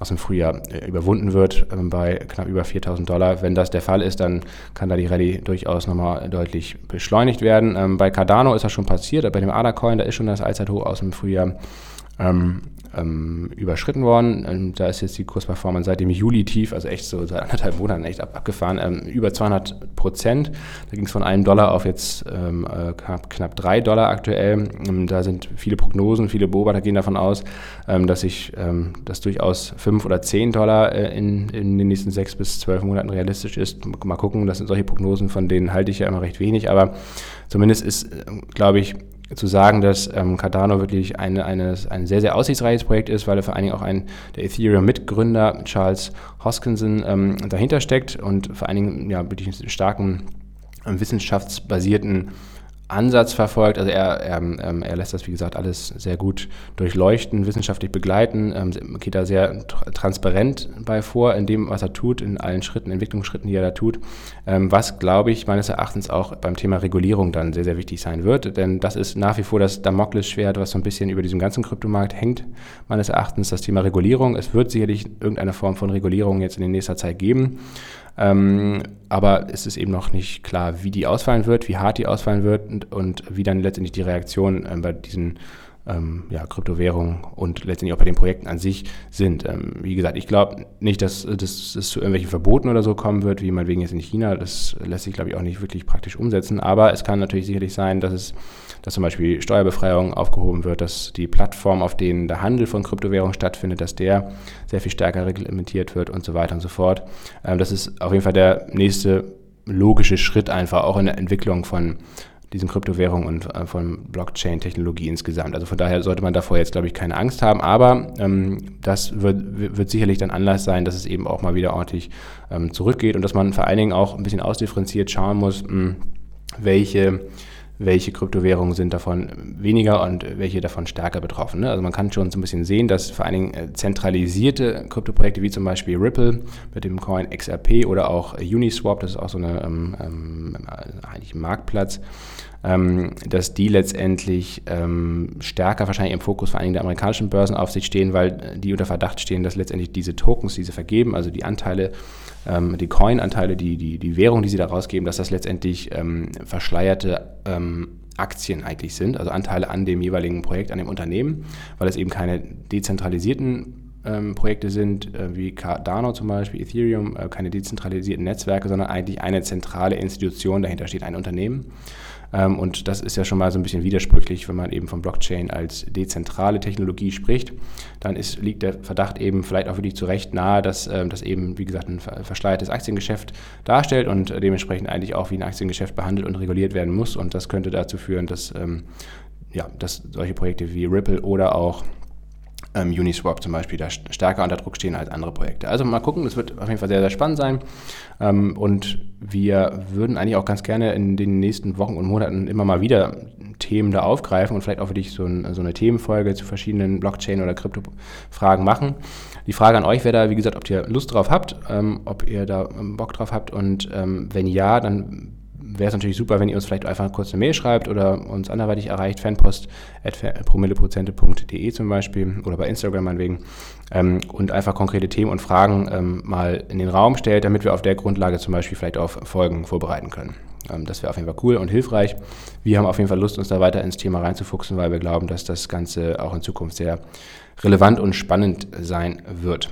aus dem Frühjahr äh, überwunden wird ähm, bei knapp über 4000 Dollar. Wenn das der Fall ist, dann kann da die Rallye durchaus nochmal deutlich beschleunigt werden. Ähm, bei Cardano ist das schon passiert, bei dem ADA-Coin, da ist schon das Allzeithoch aus dem Frühjahr ähm, überschritten worden. Ähm, da ist jetzt die Kursperformance seit dem Juli tief, also echt so seit anderthalb Monaten echt ab, abgefahren, ähm, über 200 Prozent. Da ging es von einem Dollar auf jetzt ähm, äh, knapp, knapp drei Dollar aktuell. Ähm, da sind viele Prognosen, viele Beobachter gehen davon aus, ähm, dass sich das durchaus fünf oder zehn Dollar äh, in, in den nächsten sechs bis zwölf Monaten realistisch ist. Mal gucken, das sind solche Prognosen, von denen halte ich ja immer recht wenig, aber zumindest ist, äh, glaube ich, zu sagen, dass ähm, Cardano wirklich eine, eine, ein sehr, sehr aussichtsreiches Projekt ist, weil er vor allen Dingen auch ein der Ethereum-Mitgründer Charles Hoskinson ähm, dahinter steckt und vor allen Dingen ja, wirklich einen starken ähm, wissenschaftsbasierten Ansatz verfolgt. Also er, er, ähm, er lässt das, wie gesagt, alles sehr gut durchleuchten, wissenschaftlich begleiten, ähm, geht da sehr transparent bei vor in dem, was er tut, in allen Schritten, Entwicklungsschritten, die er da tut, ähm, was, glaube ich, meines Erachtens auch beim Thema Regulierung dann sehr, sehr wichtig sein wird, denn das ist nach wie vor das Damoklesschwert, was so ein bisschen über diesem ganzen Kryptomarkt hängt, meines Erachtens, das Thema Regulierung. Es wird sicherlich irgendeine Form von Regulierung jetzt in nächster Zeit geben. Ähm, aber es ist eben noch nicht klar, wie die ausfallen wird, wie hart die ausfallen wird und, und wie dann letztendlich die Reaktionen äh, bei diesen ähm, ja, Kryptowährungen und letztendlich auch bei den Projekten an sich sind. Ähm, wie gesagt, ich glaube nicht, dass, dass es zu irgendwelchen Verboten oder so kommen wird, wie meinetwegen jetzt in China. Das lässt sich, glaube ich, auch nicht wirklich praktisch umsetzen. Aber es kann natürlich sicherlich sein, dass es dass zum Beispiel Steuerbefreiung aufgehoben wird, dass die Plattform, auf denen der Handel von Kryptowährungen stattfindet, dass der sehr viel stärker reglementiert wird und so weiter und so fort. Ähm, das ist auf jeden Fall der nächste logische Schritt einfach auch in der Entwicklung von diesen Kryptowährungen und äh, von Blockchain-Technologie insgesamt. Also von daher sollte man davor jetzt, glaube ich, keine Angst haben. Aber ähm, das wird, wird sicherlich dann Anlass sein, dass es eben auch mal wieder ordentlich ähm, zurückgeht und dass man vor allen Dingen auch ein bisschen ausdifferenziert schauen muss, mh, hm, welche welche Kryptowährungen sind davon weniger und welche davon stärker betroffen. Ne? Also man kann schon so ein bisschen sehen, dass vor allen Dingen äh, zentralisierte Kryptoprojekte wie zum Beispiel Ripple mit dem Coin XRP oder auch Uniswap, das ist auch so eine ähm, ähm, eigentlich ein Marktplatz, ähm, dass die letztendlich ähm, stärker wahrscheinlich im Fokus vor Dingen der amerikanischen Börsenaufsicht stehen, weil die unter Verdacht stehen, dass letztendlich diese Tokens, die sie vergeben, also die Anteile, ähm, die Coin-Anteile, die, die, die Währung, die sie da rausgeben, dass das letztendlich ähm, verschleierte ähm, Aktien eigentlich sind, also Anteile an dem jeweiligen Projekt, an dem Unternehmen, weil es eben keine dezentralisierten ähm, Projekte sind, äh, wie Cardano zum Beispiel, Ethereum, äh, keine dezentralisierten Netzwerke, sondern eigentlich eine zentrale Institution, dahinter steht ein Unternehmen. Ähm, und das ist ja schon mal so ein bisschen widersprüchlich, wenn man eben von Blockchain als dezentrale Technologie spricht. Dann ist, liegt der Verdacht eben vielleicht auch wirklich zu Recht nahe, dass ähm, das eben, wie gesagt, ein verschleiertes Aktiengeschäft darstellt und dementsprechend eigentlich auch wie ein Aktiengeschäft behandelt und reguliert werden muss. Und das könnte dazu führen, dass, ähm, ja, dass solche Projekte wie Ripple oder auch ähm, Uniswap zum Beispiel da stärker unter Druck stehen als andere Projekte. Also mal gucken, das wird auf jeden Fall sehr, sehr spannend sein. Ähm, und wir würden eigentlich auch ganz gerne in den nächsten Wochen und Monaten immer mal wieder Themen da aufgreifen und vielleicht auch für dich so, ein, so eine Themenfolge zu verschiedenen Blockchain- oder Krypto-Fragen machen. Die Frage an euch wäre da, wie gesagt, ob ihr Lust drauf habt, ähm, ob ihr da ähm, Bock drauf habt und ähm, wenn ja, dann wäre es natürlich super, wenn ihr uns vielleicht einfach kurz eine Mail schreibt oder uns anderweitig erreicht, fanpost.promilleprozente.de zum Beispiel oder bei Instagram meinetwegen ähm, und einfach konkrete Themen und Fragen ähm, mal in den Raum stellt, damit wir auf der Grundlage zum Beispiel vielleicht auf Folgen vorbereiten können. Ähm, das wäre auf jeden Fall cool und hilfreich. Wir haben auf jeden Fall Lust, uns da weiter ins Thema reinzufuchsen, weil wir glauben, dass das Ganze auch in Zukunft sehr relevant und spannend sein wird.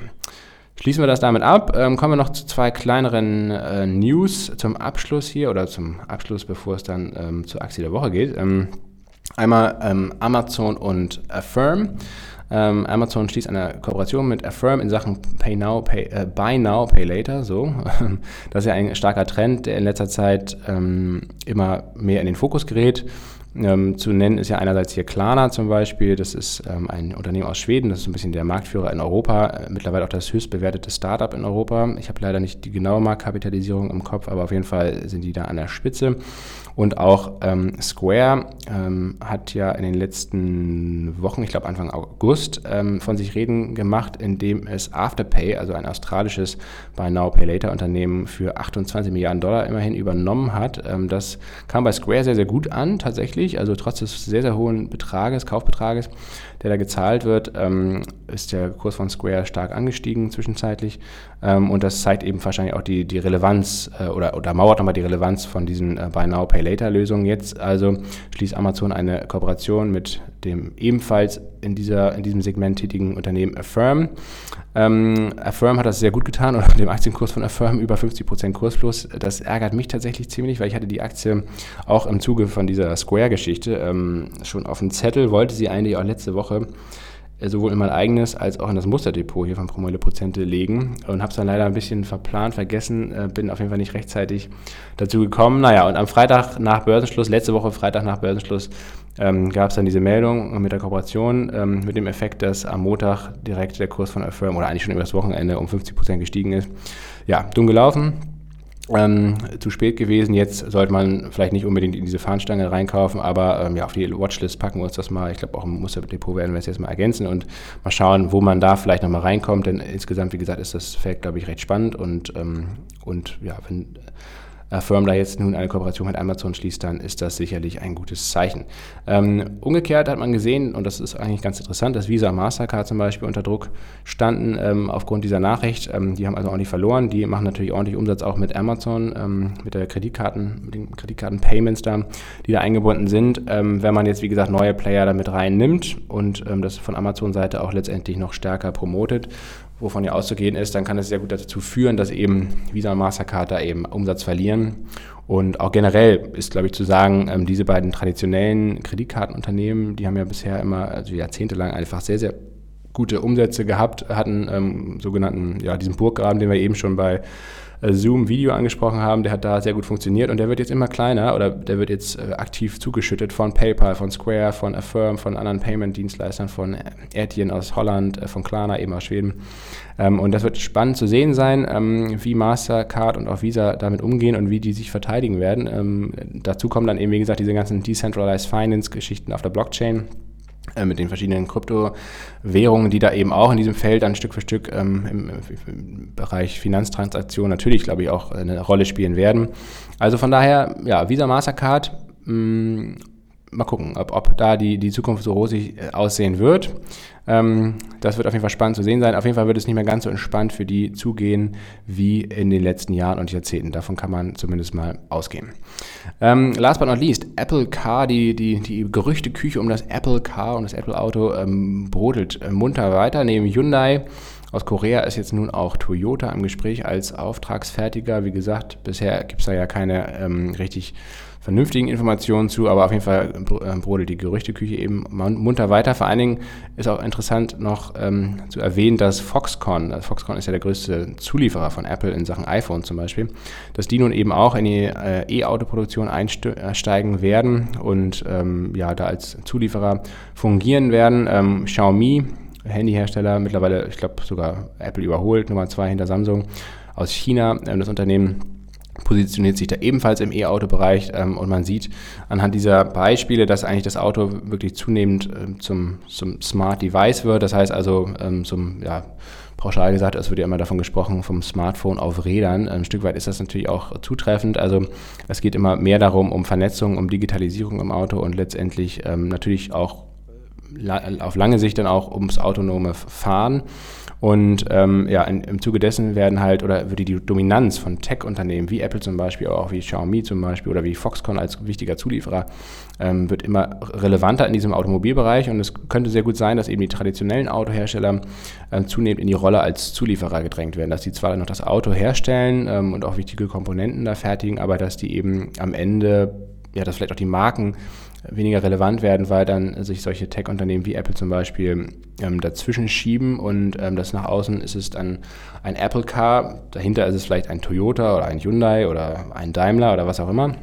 Schließen wir das damit ab. Ähm, kommen wir noch zu zwei kleineren äh, News zum Abschluss hier oder zum Abschluss, bevor es dann ähm, zur Aktie der Woche geht. Ähm, einmal ähm, Amazon und Affirm. Ähm, Amazon schließt eine Kooperation mit Affirm in Sachen Pay Now, Pay, äh, Buy Now, Pay Later. So, das ist ja ein starker Trend, der in letzter Zeit ähm, immer mehr in den Fokus gerät. Ähm, zu nennen ist ja einerseits hier Klarna zum Beispiel. Das ist ähm, ein Unternehmen aus Schweden. Das ist ein bisschen der Marktführer in Europa. Äh, mittlerweile auch das höchst bewertete Startup in Europa. Ich habe leider nicht die genaue Marktkapitalisierung im Kopf, aber auf jeden Fall sind die da an der Spitze. Und auch ähm, Square ähm, hat ja in den letzten Wochen, ich glaube Anfang August, ähm, von sich reden gemacht, indem es Afterpay, also ein australisches Buy Now Pay Later Unternehmen, für 28 Milliarden Dollar immerhin übernommen hat. Ähm, das kam bei Square sehr, sehr gut an, tatsächlich. Also trotz des sehr, sehr hohen Betrages, Kaufbetrages, der da gezahlt wird, ähm, ist der Kurs von Square stark angestiegen zwischenzeitlich. Ähm, und das zeigt eben wahrscheinlich auch die, die Relevanz äh, oder, oder mauert nochmal die Relevanz von diesen äh, Buy Now Pay Later Lösungen. Jetzt also schließt Amazon eine Kooperation mit dem ebenfalls in, dieser, in diesem Segment tätigen Unternehmen Affirm. Ähm, Affirm hat das sehr gut getan und dem Aktienkurs von Affirm über 50% Kursplus. Das ärgert mich tatsächlich ziemlich, weil ich hatte die Aktie auch im Zuge von dieser Square-Geschichte ähm, schon auf dem Zettel, wollte sie eigentlich auch letzte Woche sowohl in mein eigenes als auch in das Musterdepot hier von Promille Prozente legen und habe es dann leider ein bisschen verplant, vergessen, äh, bin auf jeden Fall nicht rechtzeitig dazu gekommen. Naja, und am Freitag nach Börsenschluss, letzte Woche Freitag nach Börsenschluss, ähm, gab es dann diese Meldung mit der Kooperation ähm, mit dem Effekt, dass am Montag direkt der Kurs von Affirm oder eigentlich schon über das Wochenende um 50 Prozent gestiegen ist. Ja, dumm gelaufen ähm, zu spät gewesen. Jetzt sollte man vielleicht nicht unbedingt in diese Fahnenstange reinkaufen, aber ähm, ja, auf die Watchlist packen wir uns das mal. Ich glaube, auch im Musterdepot werden wir es jetzt mal ergänzen und mal schauen, wo man da vielleicht nochmal reinkommt. Denn insgesamt, wie gesagt, ist das Feld, glaube ich, recht spannend und, ähm, und ja, wenn Firm da jetzt nun eine Kooperation mit Amazon schließt, dann ist das sicherlich ein gutes Zeichen. Ähm, umgekehrt hat man gesehen, und das ist eigentlich ganz interessant, dass Visa und Mastercard zum Beispiel unter Druck standen ähm, aufgrund dieser Nachricht. Ähm, die haben also ordentlich verloren. Die machen natürlich ordentlich Umsatz auch mit Amazon, ähm, mit der Kreditkarten, mit den Kreditkarten-Payments da, die da eingebunden sind. Ähm, wenn man jetzt, wie gesagt, neue Player damit reinnimmt und ähm, das von Amazon-Seite auch letztendlich noch stärker promotet wovon ja auszugehen ist, dann kann es sehr gut dazu führen, dass eben Visa und Mastercard da eben Umsatz verlieren. Und auch generell ist, glaube ich, zu sagen, ähm, diese beiden traditionellen Kreditkartenunternehmen, die haben ja bisher immer, also jahrzehntelang einfach sehr, sehr gute Umsätze gehabt, hatten ähm, sogenannten, ja, diesen Burggraben, den wir eben schon bei Zoom-Video angesprochen haben, der hat da sehr gut funktioniert und der wird jetzt immer kleiner oder der wird jetzt äh, aktiv zugeschüttet von PayPal, von Square, von Affirm, von anderen Payment-Dienstleistern, von Etienne aus Holland, äh, von Klarna eben aus Schweden. Ähm, und das wird spannend zu sehen sein, ähm, wie Mastercard und auch Visa damit umgehen und wie die sich verteidigen werden. Ähm, dazu kommen dann eben, wie gesagt, diese ganzen Decentralized Finance-Geschichten auf der Blockchain äh, mit den verschiedenen Kryptowährungen, die da eben auch in diesem Feld dann Stück für Stück ähm, im, im, Bereich Finanztransaktionen natürlich, glaube ich, auch eine Rolle spielen werden. Also von daher, ja, Visa Mastercard, mh, mm, mal gucken, ob, ob da die, die Zukunft so rosig äh, aussehen wird. Ähm, das wird auf jeden Fall spannend zu sehen sein. Auf jeden Fall wird es nicht mehr ganz so entspannt für die zugehen wie in den letzten Jahren und Jahrzehnten. Davon kann man zumindest mal ausgehen. Ähm, last but not least, Apple Car, die, die, die Gerüchteküche um das Apple Car und das Apple Auto ähm, brodelt äh, munter weiter. Neben Hyundai aus Korea ist jetzt nun auch Toyota im Gespräch als Auftragsfertiger. Wie gesagt, bisher gibt es da ja keine ähm, richtig vernünftigen Informationen zu, aber auf jeden Fall äh, brodelt die Gerüchteküche eben munter weiter. Vor allen Dingen ist auch interessant noch ähm, zu erwähnen, dass Foxconn, also Foxconn ist ja der größte Zulieferer von Apple in Sachen iPhone zum Beispiel, dass die nun eben auch in die äh, E-Auto-Produktion einsteigen werden und ähm, ja, da als Zulieferer fungieren werden. Ähm, Xiaomi, Handyhersteller, mittlerweile, ich glaube sogar Apple überholt, Nummer zwei hinter Samsung aus China, ähm, das Unternehmen positioniert sich da ebenfalls im E-Auto-Bereich ähm, und man sieht anhand dieser Beispiele, dass eigentlich das Auto wirklich zunehmend äh, zum, zum Smart Device wird. Das heißt also ähm, zum, ja, pauschal gesagt, es wird ja immer davon gesprochen, vom Smartphone auf Rädern. Ein Stück weit ist das natürlich auch zutreffend. Also es geht immer mehr darum, um Vernetzung, um Digitalisierung im Auto und letztendlich ähm, natürlich auch auf lange Sicht dann auch ums autonome Fahren. Und ähm, ja, in, im Zuge dessen werden halt oder würde die Dominanz von Tech-Unternehmen wie Apple zum Beispiel, auch wie Xiaomi zum Beispiel oder wie Foxconn als wichtiger Zulieferer, ähm, wird immer relevanter in diesem Automobilbereich. Und es könnte sehr gut sein, dass eben die traditionellen Autohersteller ähm, zunehmend in die Rolle als Zulieferer gedrängt werden, dass sie zwar noch das Auto herstellen ähm, und auch wichtige Komponenten da fertigen, aber dass die eben am Ende ja, dass vielleicht auch die Marken weniger relevant werden, weil dann sich solche Tech-Unternehmen wie Apple zum Beispiel ähm, dazwischen schieben und ähm, das nach außen ist es dann ein Apple Car, dahinter ist es vielleicht ein Toyota oder ein Hyundai oder ein Daimler oder was auch immer.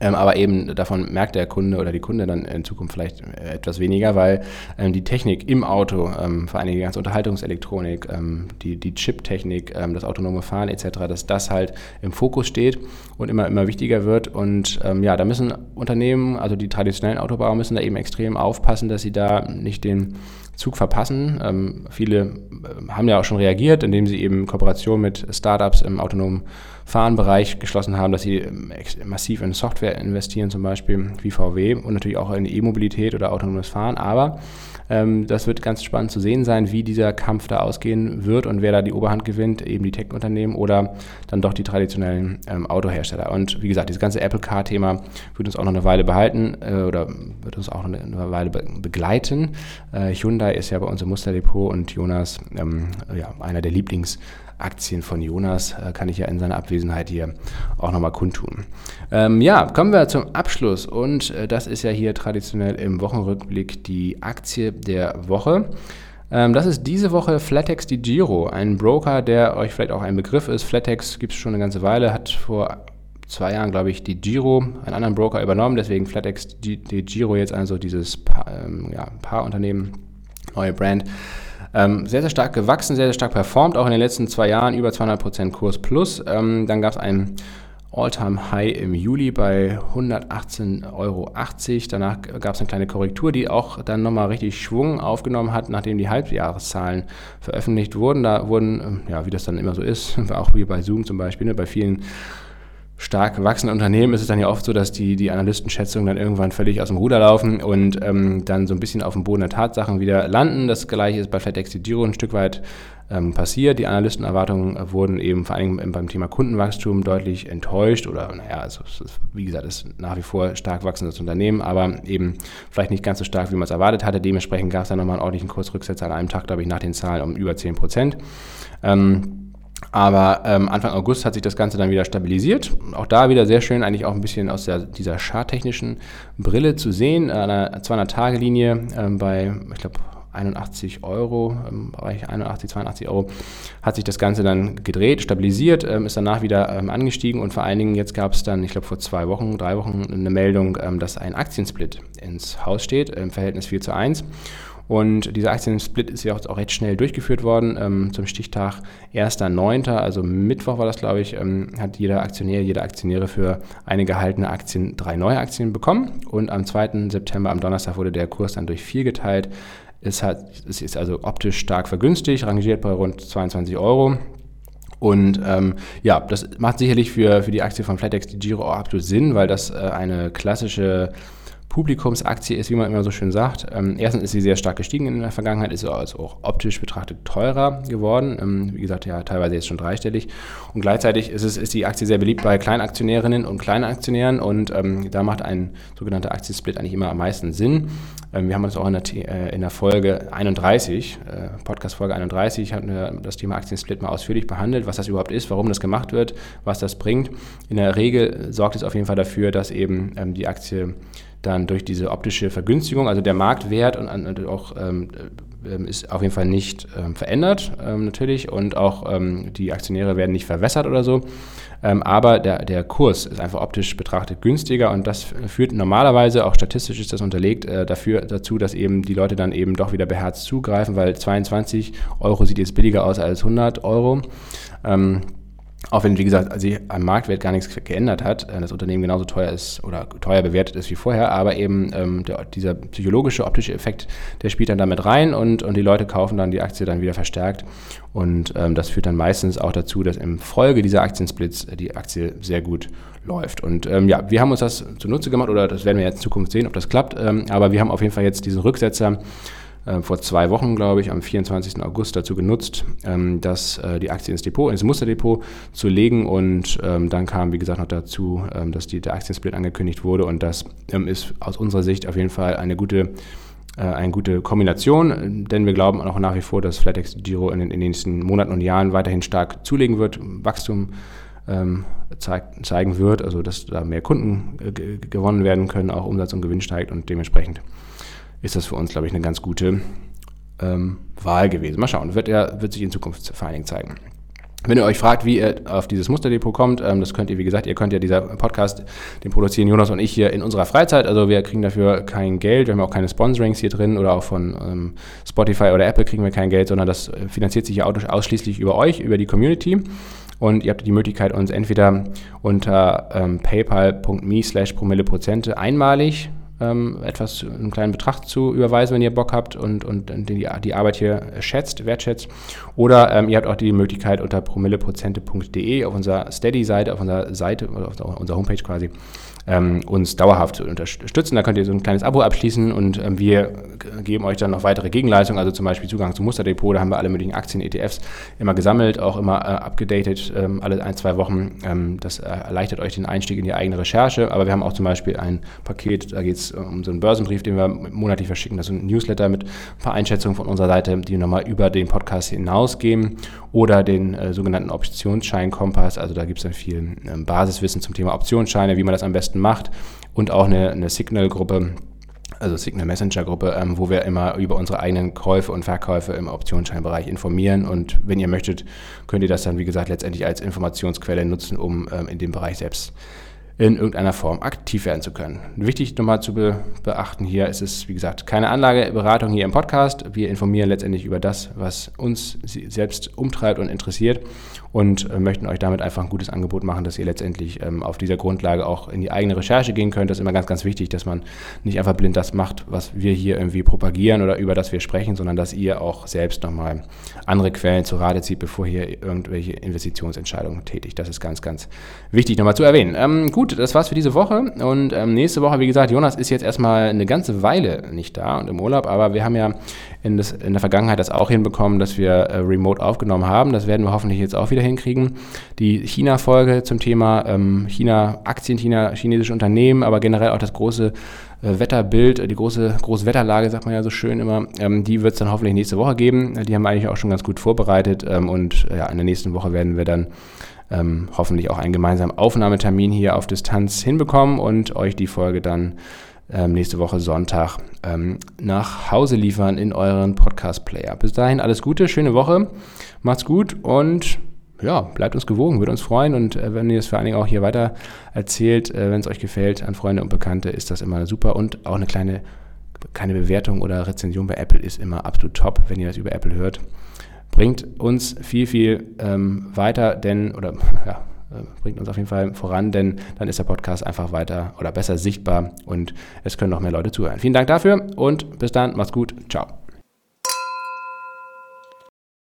Ähm, aber eben davon merkt der Kunde oder die Kunde dann in Zukunft vielleicht äh, etwas weniger, weil ähm, die Technik im Auto, ähm, vor allem die ganze Unterhaltungselektronik, ähm, die, die Chip-Technik, ähm, das autonome Fahren etc., dass das halt im Fokus steht und immer, immer wichtiger wird. Und ähm, ja, da müssen Unternehmen, also die traditionellen Autobauer müssen da eben extrem aufpassen, dass sie da nicht den Zug verpassen. Ähm, viele äh, haben ja auch schon reagiert, indem sie eben Kooperationen mit Startups im autonomen Fahrenbereich geschlossen haben, dass sie ähm, massiv in Software investieren, zum Beispiel wie VW und natürlich auch in E-Mobilität oder autonomes Fahren. Aber ähm, das wird ganz spannend zu sehen sein, wie dieser Kampf da ausgehen wird und wer da die Oberhand gewinnt, eben die Tech-Unternehmen oder dann doch die traditionellen ähm, Autohersteller. Und wie gesagt, dieses ganze Apple Car-Thema wird uns auch noch eine Weile behalten äh, oder wird uns auch noch eine, Weile be begleiten. Äh, Hyundai ist ja bei uns im Musterdepot und Jonas ähm, ja, einer der Lieblings- Aktien von Jonas äh, kann ich ja in seiner Abwesenheit hier auch nochmal kundtun. Ähm, ja, kommen wir zum Abschluss und äh, das ist ja hier traditionell im Wochenrückblick die Aktie der Woche. Ähm, das ist diese Woche Flatex Di Giro, ein Broker, der euch vielleicht auch ein Begriff ist. Flatex gibt es schon eine ganze Weile, hat vor zwei Jahren, glaube ich, die Giro, einen anderen Broker übernommen, deswegen Flatex Di Giro jetzt also dieses pa ähm, ja, Paarunternehmen, neue Brand. Ähm, sehr, sehr stark gewachsen, sehr, sehr stark performt, auch in den letzten zwei Jahren über 200% Kurs plus. Ähm, dann gab es ein All-Time-High im Juli bei 118,80 Euro. Danach gab es eine kleine Korrektur, die auch dann nochmal richtig Schwung aufgenommen hat, nachdem die Halbjahreszahlen veröffentlicht wurden. Da wurden, ähm, ja, wie das dann immer so ist, auch wie bei Zoom zum Beispiel, ne, bei vielen stark wachsenden Unternehmen ist es dann ja oft so, dass die, die Analystenschätzungen dann irgendwann völlig aus dem Ruder laufen und ähm, dann so ein bisschen auf dem Boden der Tatsachen wieder landen. Das gleiche ist bei FedEx Giro ein Stück weit ähm, passiert. Die Analystenerwartungen wurden eben vor allem beim Thema Kundenwachstum deutlich enttäuscht oder naja, also ist, wie gesagt, ist nach wie vor stark wachsendes Unternehmen, aber eben vielleicht nicht ganz so stark, wie man es erwartet hatte. Dementsprechend gab es dann nochmal einen ordentlichen Kursrücksetzer an einem Tag, glaube ich, nach den Zahlen um über 10 Prozent. Ähm, aber ähm, Anfang August hat sich das Ganze dann wieder stabilisiert. Auch da wieder sehr schön, eigentlich auch ein bisschen aus der, dieser charttechnischen Brille zu sehen. An einer 200-Tage-Linie ähm, bei, ich glaube, 81 Euro, im Bereich 81, 82 Euro, hat sich das Ganze dann gedreht, stabilisiert, ähm, ist danach wieder ähm, angestiegen und vor allen Dingen jetzt gab es dann, ich glaube vor zwei Wochen, drei Wochen eine Meldung, ähm, dass ein Aktiensplit ins Haus steht, im Verhältnis 4 zu 1. Und dieser Aktiensplit ist ja auch, recht schnell durchgeführt worden. Ähm, zum Stichtag 1.9., also Mittwoch war das, glaube ich, ähm, hat jeder Aktionär, jede Aktionäre für eine gehaltene Aktien drei neue Aktien bekommen. Und am 2. September, am Donnerstag, wurde der Kurs dann durch vier geteilt. Es, hat, es ist also optisch stark vergünstigt, rangiert bei rund 22 Euro. Und ähm, ja, das macht sicherlich für, für die Aktie von FlatEx, die Giro, auch absolut Sinn, weil das äh, eine klassische Publikumsaktie ist, wie man immer so schön sagt. Ähm, erstens ist sie sehr stark gestiegen in der Vergangenheit, ist also auch optisch betrachtet teurer geworden. Ähm, wie gesagt, ja, teilweise jetzt schon dreistellig. Und gleichzeitig ist, es, ist die Aktie sehr beliebt bei Kleinaktionärinnen und Kleinaktionären und ähm, da macht ein sogenannter Aktiensplit eigentlich immer am meisten Sinn. Ähm, wir haben uns auch in der, äh, in der Folge 31, äh, Podcast-Folge 31, hatten wir das Thema Aktiensplit mal ausführlich behandelt, was das überhaupt ist, warum das gemacht wird, was das bringt. In der Regel sorgt es auf jeden Fall dafür, dass eben ähm, die Aktie dann durch diese optische Vergünstigung, also der Marktwert und, auch ähm, äh, ist auf jeden Fall nicht ähm, verändert ähm, natürlich und auch ähm, die Aktionäre werden nicht verwässert oder so, ähm, aber der, der Kurs ist einfach optisch betrachtet günstiger und das führt normalerweise, auch statistisch ist das unterlegt, äh, dafür, dazu, dass eben die Leute dann eben doch wieder beherzt zugreifen, weil 22 Euro sieht jetzt billiger aus als 100 Euro. Ähm, auch wenn, wie gesagt, sich am Marktwert gar nichts geändert hat, äh, das Unternehmen genauso teuer ist oder teuer bewertet ist wie vorher, aber eben ähm, der, dieser psychologische, optische Effekt, der spielt dann damit rein und, und die Leute kaufen dann die Aktie dann wieder verstärkt. Und ähm, das führt dann meistens auch dazu, dass im Folge dieser Aktiensplits die Aktie sehr gut läuft. Und ähm, ja, wir haben uns das zunutze gemacht oder das werden wir jetzt in Zukunft sehen, ob das klappt. Ähm, aber wir haben auf jeden Fall jetzt diesen Rücksetzer äh, vor zwei Wochen, glaube ich, am 24. August dazu genutzt, ähm, dass äh, die Aktie ins Depot, ins Musterdepot zu legen. Und ähm, dann kam, wie gesagt, noch dazu, ähm, dass die, der Aktiensplit angekündigt wurde. Und das ähm, ist aus unserer Sicht auf jeden Fall eine gute äh, eine gute Kombination, denn wir glauben auch nach wie vor, dass FlatEx Giro in den, in den nächsten Monaten und Jahren weiterhin stark zulegen wird, Wachstum ähm, zeig, zeigen wird, also dass da mehr Kunden äh, gewonnen werden können, auch Umsatz und Gewinn steigt und dementsprechend ist das für uns, glaube ich, eine ganz gute ähm, Wahl gewesen. Mal schauen, wird, er, wird sich in Zukunft vor allen Dingen zeigen. Wenn ihr euch fragt, wie ihr auf dieses Musterdepot kommt, ähm, das könnt ihr, wie gesagt, ihr könnt ja dieser Podcast, den produzieren Jonas und ich hier in unserer Freizeit. Also wir kriegen dafür kein Geld, wir haben auch keine Sponsorings hier drin oder auch von ähm, Spotify oder Apple kriegen wir kein Geld, sondern das finanziert sich ja ausschließlich über euch, über die Community. Und ihr habt die Möglichkeit, uns entweder unter ähm, paypal.me slash promilleprozente einmalig ähm, etwas, einen kleinen Betrag zu überweisen, wenn ihr Bock habt und, und die, die Arbeit hier schätzt, wertschätzt. Oder ähm, ihr habt auch die Möglichkeit unter promilleprozente.de auf unserer Steady-Seite, auf unserer Seite, auf unserer Homepage quasi, ähm, uns dauerhaft zu unterstützen. Da könnt ihr so ein kleines Abo abschließen und ähm, wir geben euch dann noch weitere Gegenleistungen, also zum Beispiel Zugang zum Musterdepot. Da haben wir alle möglichen Aktien, ETFs immer gesammelt, auch immer äh, abgedatet, ähm, alle ein, zwei Wochen. Ähm, das erleichtert euch den Einstieg in die eigene Recherche. Aber wir haben auch zum Beispiel ein Paket, da geht es um so einen Börsenbrief, den wir monatlich verschicken. Das ist ein Newsletter mit ein paar Einschätzungen von unserer Seite, die nochmal über den Podcast hinausgehen. Oder den äh, sogenannten Optionsschein-Kompass. Also da gibt es dann viel äh, Basiswissen zum Thema Optionsscheine, wie man das am besten macht. Und auch eine, eine Signal-Gruppe, also Signal Messenger Gruppe, ähm, wo wir immer über unsere eigenen Käufe und Verkäufe im Optionsscheinbereich informieren. Und wenn ihr möchtet, könnt ihr das dann, wie gesagt, letztendlich als Informationsquelle nutzen, um ähm, in dem Bereich selbst in irgendeiner Form aktiv werden zu können. Wichtig nochmal zu be beachten hier ist es, wie gesagt, keine Anlageberatung hier im Podcast. Wir informieren letztendlich über das, was uns selbst umtreibt und interessiert und äh, möchten euch damit einfach ein gutes Angebot machen, dass ihr letztendlich ähm, auf dieser Grundlage auch in die eigene Recherche gehen könnt. Das ist immer ganz, ganz wichtig, dass man nicht einfach blind das macht, was wir hier irgendwie propagieren oder über das wir sprechen, sondern dass ihr auch selbst nochmal andere Quellen zu Rate zieht, bevor ihr irgendwelche Investitionsentscheidungen tätigt. Das ist ganz, ganz wichtig nochmal zu erwähnen. Ähm, gut, das war's für diese Woche. Und ähm, nächste Woche, wie gesagt, Jonas ist jetzt erstmal eine ganze Weile nicht da und im Urlaub, aber wir haben ja in, das, in der Vergangenheit das auch hinbekommen, dass wir äh, remote aufgenommen haben. Das werden wir hoffentlich jetzt auch wieder hinkriegen. Die China-Folge zum Thema ähm, China, Aktien, China, chinesische Unternehmen, aber generell auch das große äh, Wetterbild, die große, große Wetterlage, sagt man ja so schön immer, ähm, die wird es dann hoffentlich nächste Woche geben. Die haben wir eigentlich auch schon ganz gut vorbereitet ähm, und ja, in der nächsten Woche werden wir dann ähm, hoffentlich auch einen gemeinsamen Aufnahmetermin hier auf Distanz hinbekommen und euch die Folge dann ähm, nächste Woche Sonntag ähm, nach Hause liefern in euren Podcast-Player. Bis dahin alles Gute, schöne Woche, macht's gut und ja, bleibt uns gewogen, würde uns freuen. Und äh, wenn ihr es vor allen Dingen auch hier weiter erzählt, äh, wenn es euch gefällt, an Freunde und Bekannte, ist das immer super. Und auch eine kleine, keine Bewertung oder Rezension bei Apple ist immer absolut top, wenn ihr das über Apple hört. Bringt uns viel, viel ähm, weiter, denn, oder ja, äh, bringt uns auf jeden Fall voran, denn dann ist der Podcast einfach weiter oder besser sichtbar und es können noch mehr Leute zuhören. Vielen Dank dafür und bis dann, macht's gut, ciao.